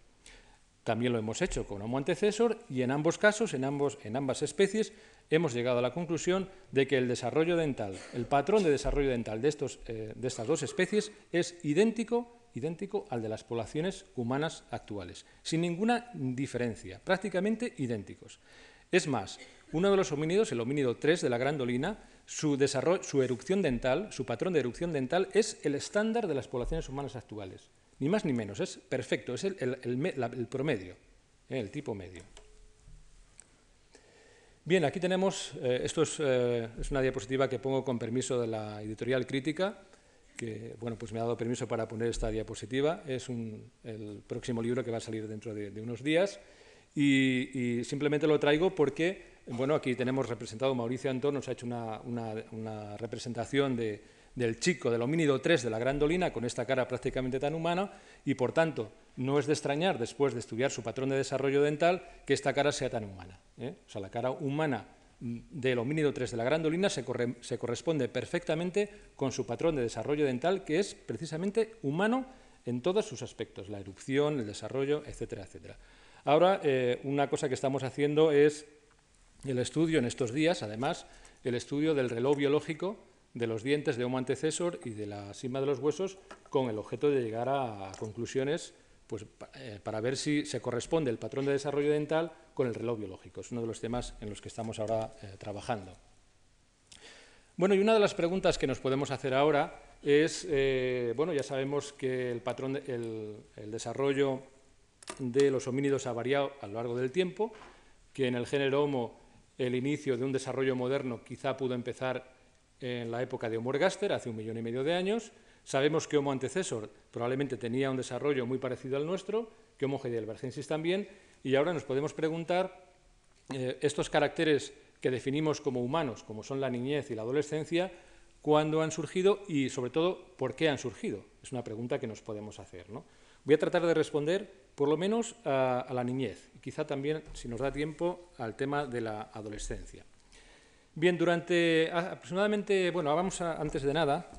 También lo hemos hecho con Homo antecesor y en ambos casos, en, ambos, en ambas especies, hemos llegado a la conclusión de que el desarrollo dental, el patrón de desarrollo dental de, estos, eh, de estas dos especies es idéntico, idéntico al de las poblaciones humanas actuales, sin ninguna diferencia, prácticamente idénticos. Es más, uno de los homínidos, el homínido 3 de la grandolina, su, su erupción dental, su patrón de erupción dental es el estándar de las poblaciones humanas actuales. Ni más ni menos, es perfecto, es el, promedio, ¿eh? el tipo medio. Bien, aquí tenemos, eh, esto eh, es, una diapositiva que pongo con permiso de la editorial crítica, que bueno, pues me ha dado permiso para poner esta diapositiva. Es el próximo libro que va a salir dentro de unos días. Y, simplemente lo traigo porque, bueno, aquí tenemos representado, Mauricio Antón nos ha hecho una, representación del chico, del homínido 3 de la grandolina, con esta cara prácticamente tan humana, y por tanto no es de extrañar, después de estudiar su patrón de desarrollo dental, que esta cara sea tan humana. ¿eh? O sea, la cara humana mm, del homínido 3 de la grandolina se, se corresponde perfectamente con su patrón de desarrollo dental, que es precisamente humano en todos sus aspectos, la erupción, el desarrollo, etcétera, etcétera. Ahora, eh, una cosa que estamos haciendo es el estudio en estos días, además, el estudio del reloj biológico de los dientes de Homo antecesor y de la cima de los huesos con el objeto de llegar a conclusiones pues, eh, para ver si se corresponde el patrón de desarrollo dental con el reloj biológico. Es uno de los temas en los que estamos ahora eh, trabajando. Bueno, y una de las preguntas que nos podemos hacer ahora es, eh, bueno, ya sabemos que el patrón, el, desarrollo de los homínidos ha variado a lo largo del tiempo, que en el género Homo el inicio de un desarrollo moderno quizá pudo empezar en la época de Homo ergaster, hace un millón y medio de años. Sabemos que Homo antecesor probablemente tenía un desarrollo muy parecido al nuestro, que Homo heidelbergensis también, y ahora nos podemos preguntar eh, estos caracteres que definimos como humanos, como son la niñez y la adolescencia, cuándo han surgido y, sobre todo, por qué han surgido. Es una pregunta que nos podemos hacer. Voy a tratar de responder, por lo menos, a, la niñez y quizá también, si nos da tiempo, al tema de la adolescencia. Bien, durante aproximadamente, bueno, vamos antes de nada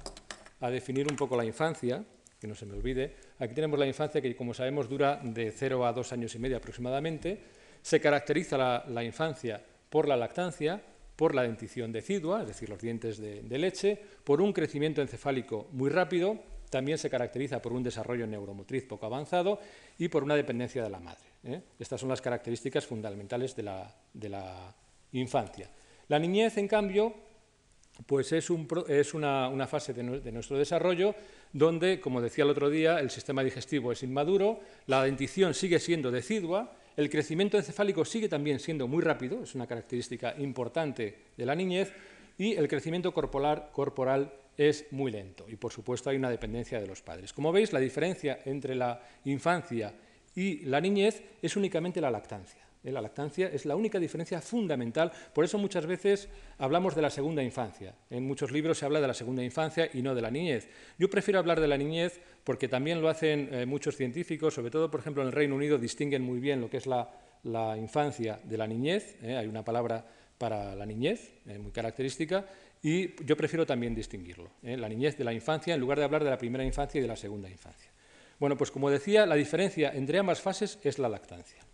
a definir un poco la infancia, que no se me olvide. Aquí tenemos la infancia que, como sabemos, dura de 0 a 2 años y medio aproximadamente. Se caracteriza la infancia por la lactancia, por la dentición decidua, es decir, los dientes de, leche, por un crecimiento encefálico muy rápido, también se caracteriza por un desarrollo neuromotriz poco avanzado y por una dependencia de la madre. ¿eh? Estas son las características fundamentales de la, infancia. La niñez, en cambio, pues es, una, fase de, nuestro desarrollo donde, como decía el otro día, el sistema digestivo es inmaduro, la dentición sigue siendo decidua el crecimiento encefálico sigue también siendo muy rápido, es una característica importante de la niñez, y el crecimiento corporal, corporal es muy lento. Y, por supuesto, hay una dependencia de los padres. Como veis, la diferencia entre la infancia y la niñez es únicamente la lactancia. ¿Eh? La lactancia es la única diferencia fundamental, por eso muchas veces hablamos de la segunda infancia. En muchos libros se habla de la segunda infancia y no de la niñez. Yo prefiero hablar de la niñez porque también lo hacen eh, muchos científicos, sobre todo, por ejemplo, en el Reino Unido distinguen muy bien lo que es la, infancia de la niñez, ¿eh? hay una palabra para la niñez muy característica, y yo prefiero también distinguirlo, la niñez de la infancia, en lugar de hablar de la primera infancia y de la segunda infancia. Bueno, pues como decía, la diferencia entre ambas fases es la lactancia.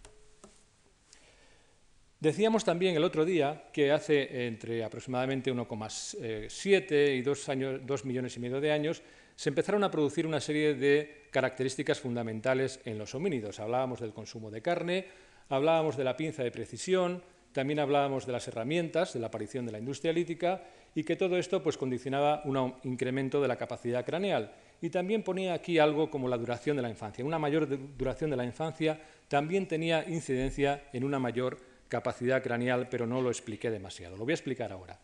Decíamos también el otro día que hace entre aproximadamente 1,7 y 2, millones y medio de años se empezaron a producir una serie de características fundamentales en los homínidos. Hablábamos del consumo de carne, hablábamos de la pinza de precisión, también hablábamos de las herramientas, de la aparición de la industria lítica y que todo esto pues, condicionaba un incremento de la capacidad craneal. Y también ponía aquí algo como la duración de la infancia. Una mayor duración de la infancia también tenía incidencia en una mayor capacidad craneal, pero no lo expliqué demasiado. Lo voy a explicar ahora.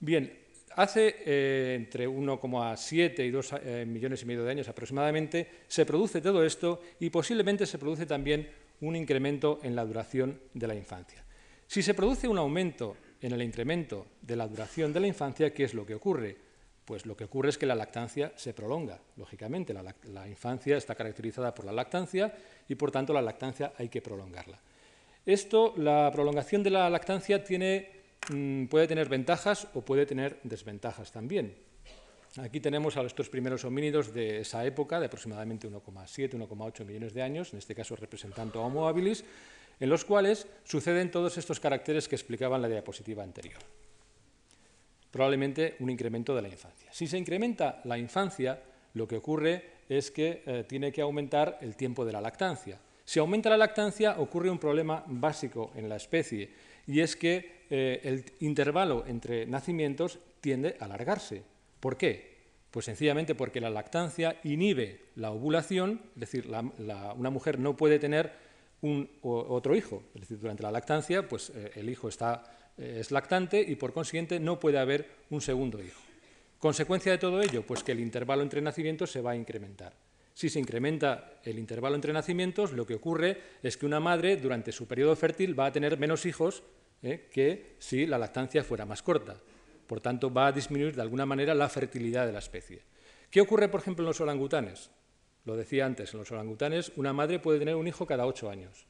Bien, hace eh, entre 1,7 y 2 eh, millones y medio de años aproximadamente se produce todo esto y posiblemente se produce también un incremento en la duración de la infancia. Si se produce un aumento en el incremento de la duración de la infancia, ¿qué es lo que ocurre? Pues lo que ocurre es que la lactancia se prolonga, lógicamente. la infancia está caracterizada por la lactancia y, por tanto, la lactancia hay que prolongarla. Esto, la prolongación de la lactancia mm, puede tener ventajas o puede tener desventajas también. Aquí tenemos a estos primeros homínidos de esa época, de aproximadamente 1,7, 1,8 millones de años, en este caso representando a Homo habilis, en los cuales suceden todos estos caracteres que explicaban la diapositiva anterior. Probablemente un incremento de la infancia. Si se incrementa la infancia, lo que ocurre es que eh, tiene que aumentar el tiempo de la lactancia. Si aumenta la lactancia, ocurre un problema básico en la especie, y es que eh, el intervalo entre nacimientos tiende a alargarse. ¿Por qué? Pues sencillamente porque la lactancia inhibe la ovulación, es decir, una mujer no puede tener otro hijo. Es decir, durante la lactancia, pues eh, el hijo está, eh, es lactante y por consiguiente no puede haber un segundo hijo. Consecuencia de todo ello, pues que el intervalo entre nacimientos se va a incrementar. Si se incrementa el intervalo entre nacimientos, lo que ocurre es que una madre durante su periodo fértil va a tener menos hijos ¿eh? que si la lactancia fuera más corta. Por tanto, va a disminuir de alguna manera la fertilidad de la especie. ¿Qué ocurre, por ejemplo, en los orangutanes? Lo decía antes, en los orangutanes una madre puede tener un hijo cada ocho años.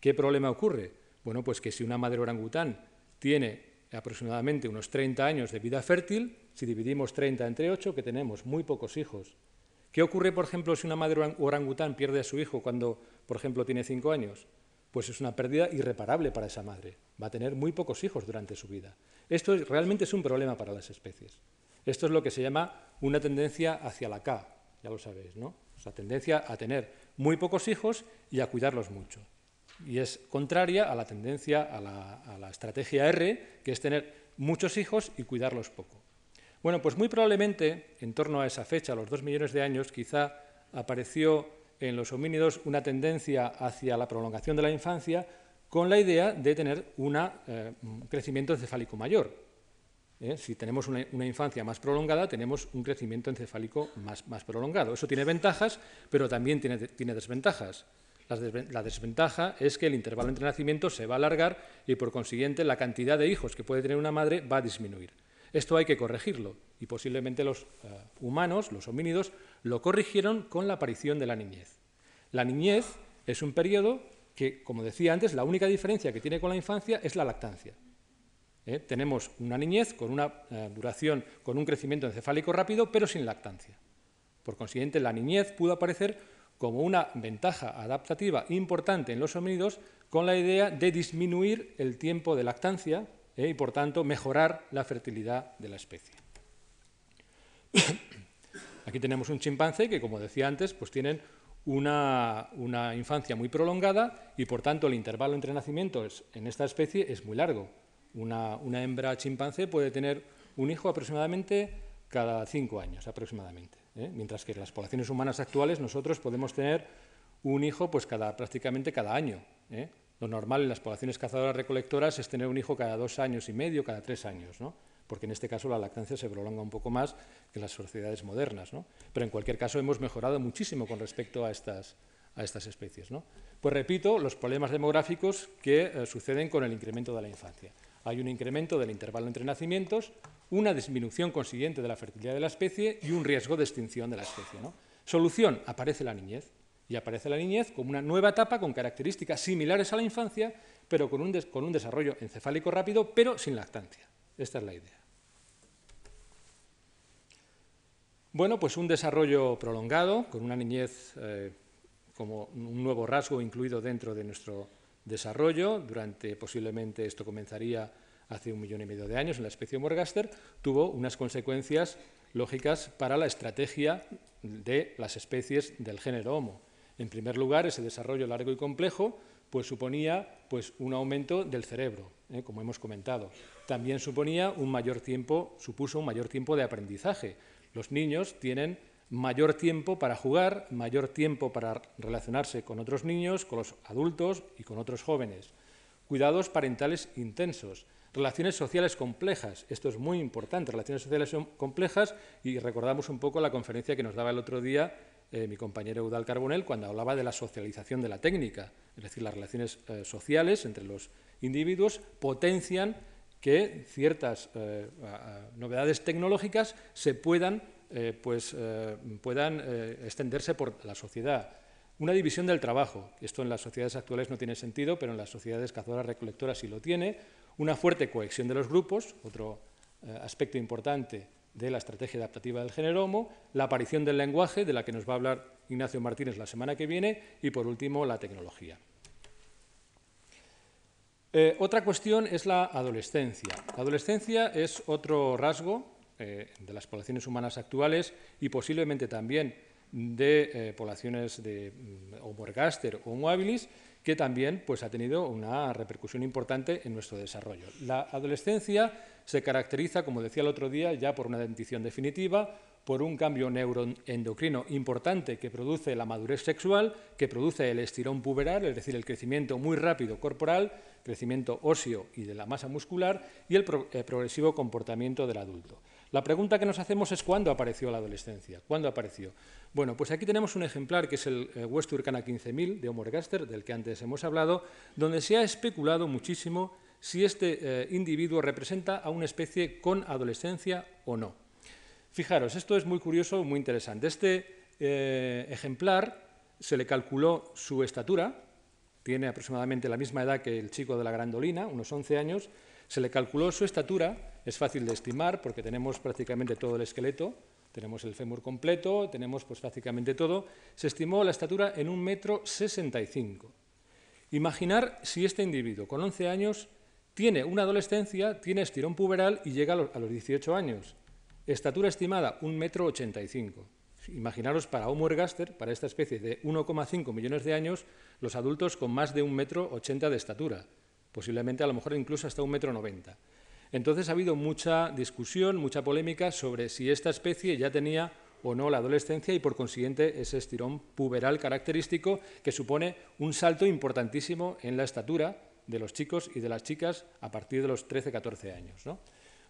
¿Qué problema ocurre? Bueno, pues que si una madre orangután tiene aproximadamente unos 30 años de vida fértil, si dividimos 30 entre 8, que tenemos muy pocos hijos. ¿Qué ocurre, por ejemplo, si una madre orangután pierde a su hijo cuando, por ejemplo, tiene 5 años? Pues es una pérdida irreparable para esa madre. Va a tener muy pocos hijos durante su vida. Esto realmente es un problema para las especies. Esto es lo que se llama una tendencia hacia la K, ya lo sabéis, ¿no? O sea, tendencia a tener muy pocos hijos y a cuidarlos mucho y es contraria a la tendencia, a la, estrategia R, que es tener muchos hijos y cuidarlos poco. Bueno, pues muy probablemente, en torno a esa fecha, a los dos millones de años, quizá apareció en los homínidos una tendencia hacia la prolongación de la infancia con la idea de tener eh, un crecimiento encefálico mayor. ¿eh? Si tenemos una, infancia más prolongada, tenemos un crecimiento encefálico más, prolongado. Eso tiene ventajas, pero también tiene desventajas. La desventaja es que el intervalo entre nacimientos se va a alargar y, por consiguiente, la cantidad de hijos que puede tener una madre va a disminuir. Esto hay que corregirlo y posiblemente los eh, humanos, los homínidos, lo corrigieron con la aparición de la niñez. La niñez es un periodo que, como decía antes, la única diferencia que tiene con la infancia es la lactancia. ¿Eh? Tenemos una niñez con una eh, duración, con un crecimiento encefálico rápido, pero sin lactancia. Por consiguiente, la niñez pudo aparecer como una ventaja adaptativa importante en los homínidos con la idea de disminuir el tiempo de lactancia eh, y, por tanto, mejorar la fertilidad de la especie. Aquí tenemos un chimpancé que, como decía antes, pues tienen una, infancia muy prolongada y, por tanto, el intervalo entre nacimientos en esta especie es muy largo. Una, una hembra chimpancé puede tener un hijo aproximadamente cada cinco años, aproximadamente. ¿eh? mientras que en las poblaciones humanas actuales nosotros podemos tener un hijo pues cada, prácticamente cada año. ¿eh? Lo normal en las poblaciones cazadoras-recolectoras es tener un hijo cada dos años y medio, cada tres años, ¿no? porque en este caso la lactancia se prolonga un poco más que en las sociedades modernas. ¿no? Pero en cualquier caso hemos mejorado muchísimo con respecto a estas, a estas especies. ¿no? Pues repito, los problemas demográficos que eh, suceden con el incremento de la infancia. Hay un incremento del intervalo entre nacimientos, una disminución consiguiente de la fertilidad de la especie y un riesgo de extinción de la especie. Solución, aparece la niñez. Y aparece la niñez como una nueva etapa con características similares a la infancia, pero con un, con un desarrollo encefálico rápido, pero sin lactancia. Esta es la idea. Bueno, pues un desarrollo prolongado, con una niñez eh, como un nuevo rasgo incluido dentro de nuestro desarrollo, durante posiblemente esto comenzaría hace un millón y medio de años en la especie Morgaster, tuvo unas consecuencias lógicas para la estrategia de las especies del género Homo. En primer lugar, ese desarrollo largo y complejo pues, suponía pues, un aumento del cerebro, ¿eh? como hemos comentado. También suponía un mayor tiempo, supuso un mayor tiempo de aprendizaje. Los niños tienen mayor tiempo para jugar, mayor tiempo para relacionarse con otros niños, con los adultos y con otros jóvenes. Cuidados parentales intensos. Relaciones sociales complejas, esto es muy importante, relaciones sociales complejas, y recordamos un poco la conferencia que nos daba el otro día eh, mi compañero Eudal Carbonell cuando hablaba de la socialización de la técnica, es decir, las relaciones eh, sociales entre los individuos potencian que ciertas eh, novedades tecnológicas se puedan, pues, puedan extenderse por la sociedad. Una división del trabajo, esto en las sociedades actuales no tiene sentido, pero en las sociedades cazadoras recolectoras sí lo tiene, una fuerte cohesión de los grupos, otro aspecto importante de la estrategia adaptativa del género Homo, la aparición del lenguaje, de la que nos va a hablar Ignacio Martínez la semana que viene, y por último la tecnología. Eh, otra cuestión es la adolescencia. La adolescencia es otro rasgo eh, de las poblaciones humanas actuales y posiblemente también de poblaciones de mm, Homo ergaster o Homo habilis, que también pues, ha tenido una repercusión importante en nuestro desarrollo. La adolescencia se caracteriza, como decía el otro día, ya por una dentición definitiva, por un cambio neuroendocrino importante que produce la madurez sexual, que produce el estirón puberal, es decir, el crecimiento muy rápido corporal, crecimiento óseo y de la masa muscular, y el, el progresivo comportamiento del adulto. La pregunta que nos hacemos es cuándo apareció la adolescencia. ¿Cuándo apareció? Bueno, pues aquí tenemos un ejemplar que es el eh, West Turkana 15000 de Homo ergaster, del que antes hemos hablado, donde se ha especulado muchísimo si este eh, individuo representa a una especie con adolescencia o no. Fijaros, esto es muy curioso, muy interesante. Este eh, ejemplar se le calculó su estatura, tiene aproximadamente la misma edad que el chico de la grandolina, unos 11 años, Se le calculó su estatura, es fácil de estimar porque tenemos prácticamente todo el esqueleto, tenemos el fémur completo, tenemos pues prácticamente todo. Se estimó la estatura en un metro sesenta y cinco. Imaginar si este individuo con 11 años tiene una adolescencia, tiene estirón puberal y llega a los 18 años. Estatura estimada, un metro ochenta y cinco. Imaginaros para Homo ergaster, para esta especie de 1,5 millones de años, los adultos con más de un metro ochenta de estatura, posiblemente a lo mejor incluso hasta un metro noventa. Entonces ha habido mucha discusión, mucha polémica sobre si esta especie ya tenía o no la adolescencia y por consiguiente ese estirón puberal característico que supone un salto importantísimo en la estatura de los chicos y de las chicas a partir de los 13-14 años.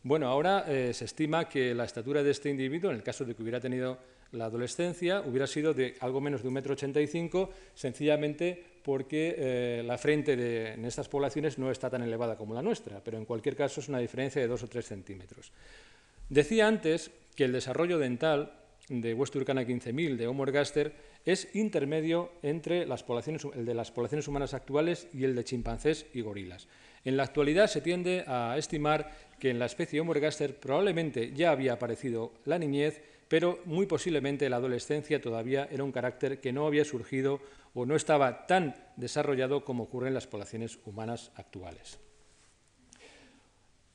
Bueno, ahora eh, se estima que la estatura de este individuo, en el caso de que hubiera tenido la adolescencia, hubiera sido de algo menos de un metro ochenta y cinco, sencillamente porque eh, la frente de, en estas poblaciones no está tan elevada como la nuestra, pero en cualquier caso es una diferencia de dos o tres centímetros. Decía antes que el desarrollo dental de Westurcana 15.000 de Homo ergaster es intermedio entre las poblaciones, el de las poblaciones humanas actuales y el de chimpancés y gorilas. En la actualidad se tiende a estimar que en la especie Homo ergaster probablemente ya había aparecido la niñez, pero muy posiblemente la adolescencia todavía era un carácter que no había surgido o no estaba tan desarrollado como ocurre en las poblaciones humanas actuales.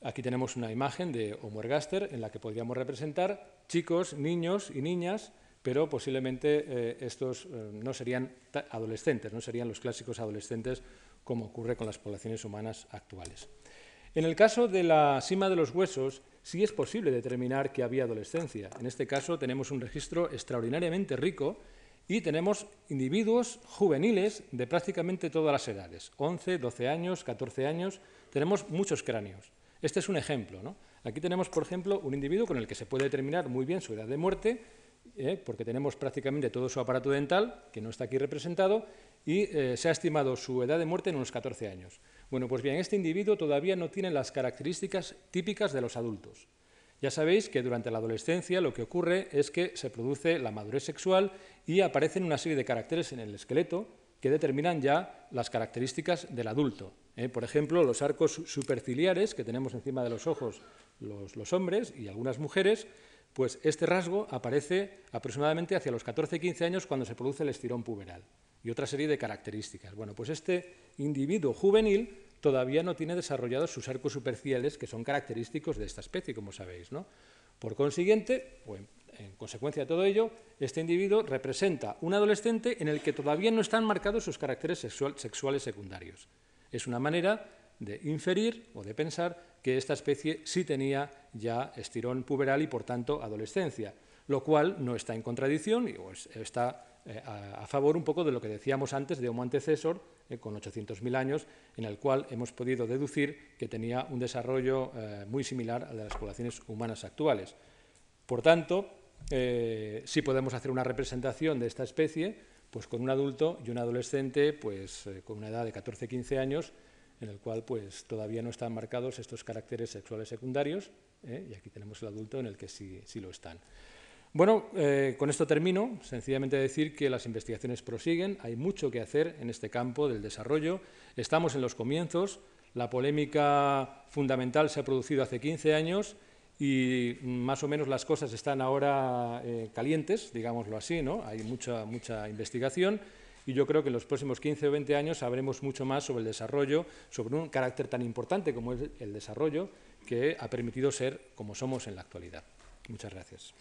Aquí tenemos una imagen de Homo ergaster en la que podríamos representar chicos, niños y niñas, pero posiblemente eh, estos eh, no serían adolescentes, no serían los clásicos adolescentes como ocurre con las poblaciones humanas actuales. En el caso de la sima de los huesos, sí es posible determinar que había adolescencia. En este caso tenemos un registro extraordinariamente rico y tenemos individuos juveniles de prácticamente todas las edades, 11, 12 años, 14 años, tenemos muchos cráneos. Este es un ejemplo. Aquí tenemos, por ejemplo, un individuo con el que se puede determinar muy bien su edad de muerte, ¿eh? porque tenemos prácticamente todo su aparato dental, que no está aquí representado, y eh, se ha estimado su edad de muerte en unos 14 años. Bueno, pues bien, este individuo todavía no tiene las características típicas de los adultos. Ya sabéis que durante la adolescencia lo que ocurre es que se produce la madurez sexual y aparecen una serie de caracteres en el esqueleto que determinan ya las características del adulto. ¿eh? Por ejemplo, los arcos superciliares que tenemos encima de los ojos los, los hombres y algunas mujeres, pues este rasgo aparece aproximadamente hacia los 14-15 años cuando se produce el estirón puberal y otra serie de características. Bueno, pues este individuo juvenil todavía no tiene desarrollados sus arcos superciliares que son característicos de esta especie, como sabéis. Por consiguiente, en consecuencia de todo ello, este individuo representa un adolescente en el que todavía no están marcados sus caracteres sexuales secundarios. Es una manera de inferir o de pensar que esta especie sí tenía ya estirón puberal y, por tanto, adolescencia, lo cual no está en contradicción y está eh, a, favor un poco de lo que decíamos antes de Homo antecesor, eh, con 800.000 años, en el cual hemos podido deducir que tenía un desarrollo eh, muy similar al de las poblaciones humanas actuales. Por tanto, sí podemos hacer una representación de esta especie pues con un adulto y un adolescente pues, con una edad de 14-15 años, en el cual pues, todavía no están marcados estos caracteres sexuales secundarios, y aquí tenemos el adulto en el que sí, sí lo están. Bueno, eh, con esto termino. Sencillamente decir que las investigaciones prosiguen, hay mucho que hacer en este campo del desarrollo. Estamos en los comienzos, la polémica fundamental se ha producido hace 15 años y más o menos las cosas están ahora eh, calientes, digámoslo así, ¿no? Hay mucha, mucha investigación y yo creo que en los próximos 15 o 20 años sabremos mucho más sobre el desarrollo, sobre un carácter tan importante como es el desarrollo que ha permitido ser como somos en la actualidad. Muchas gracias.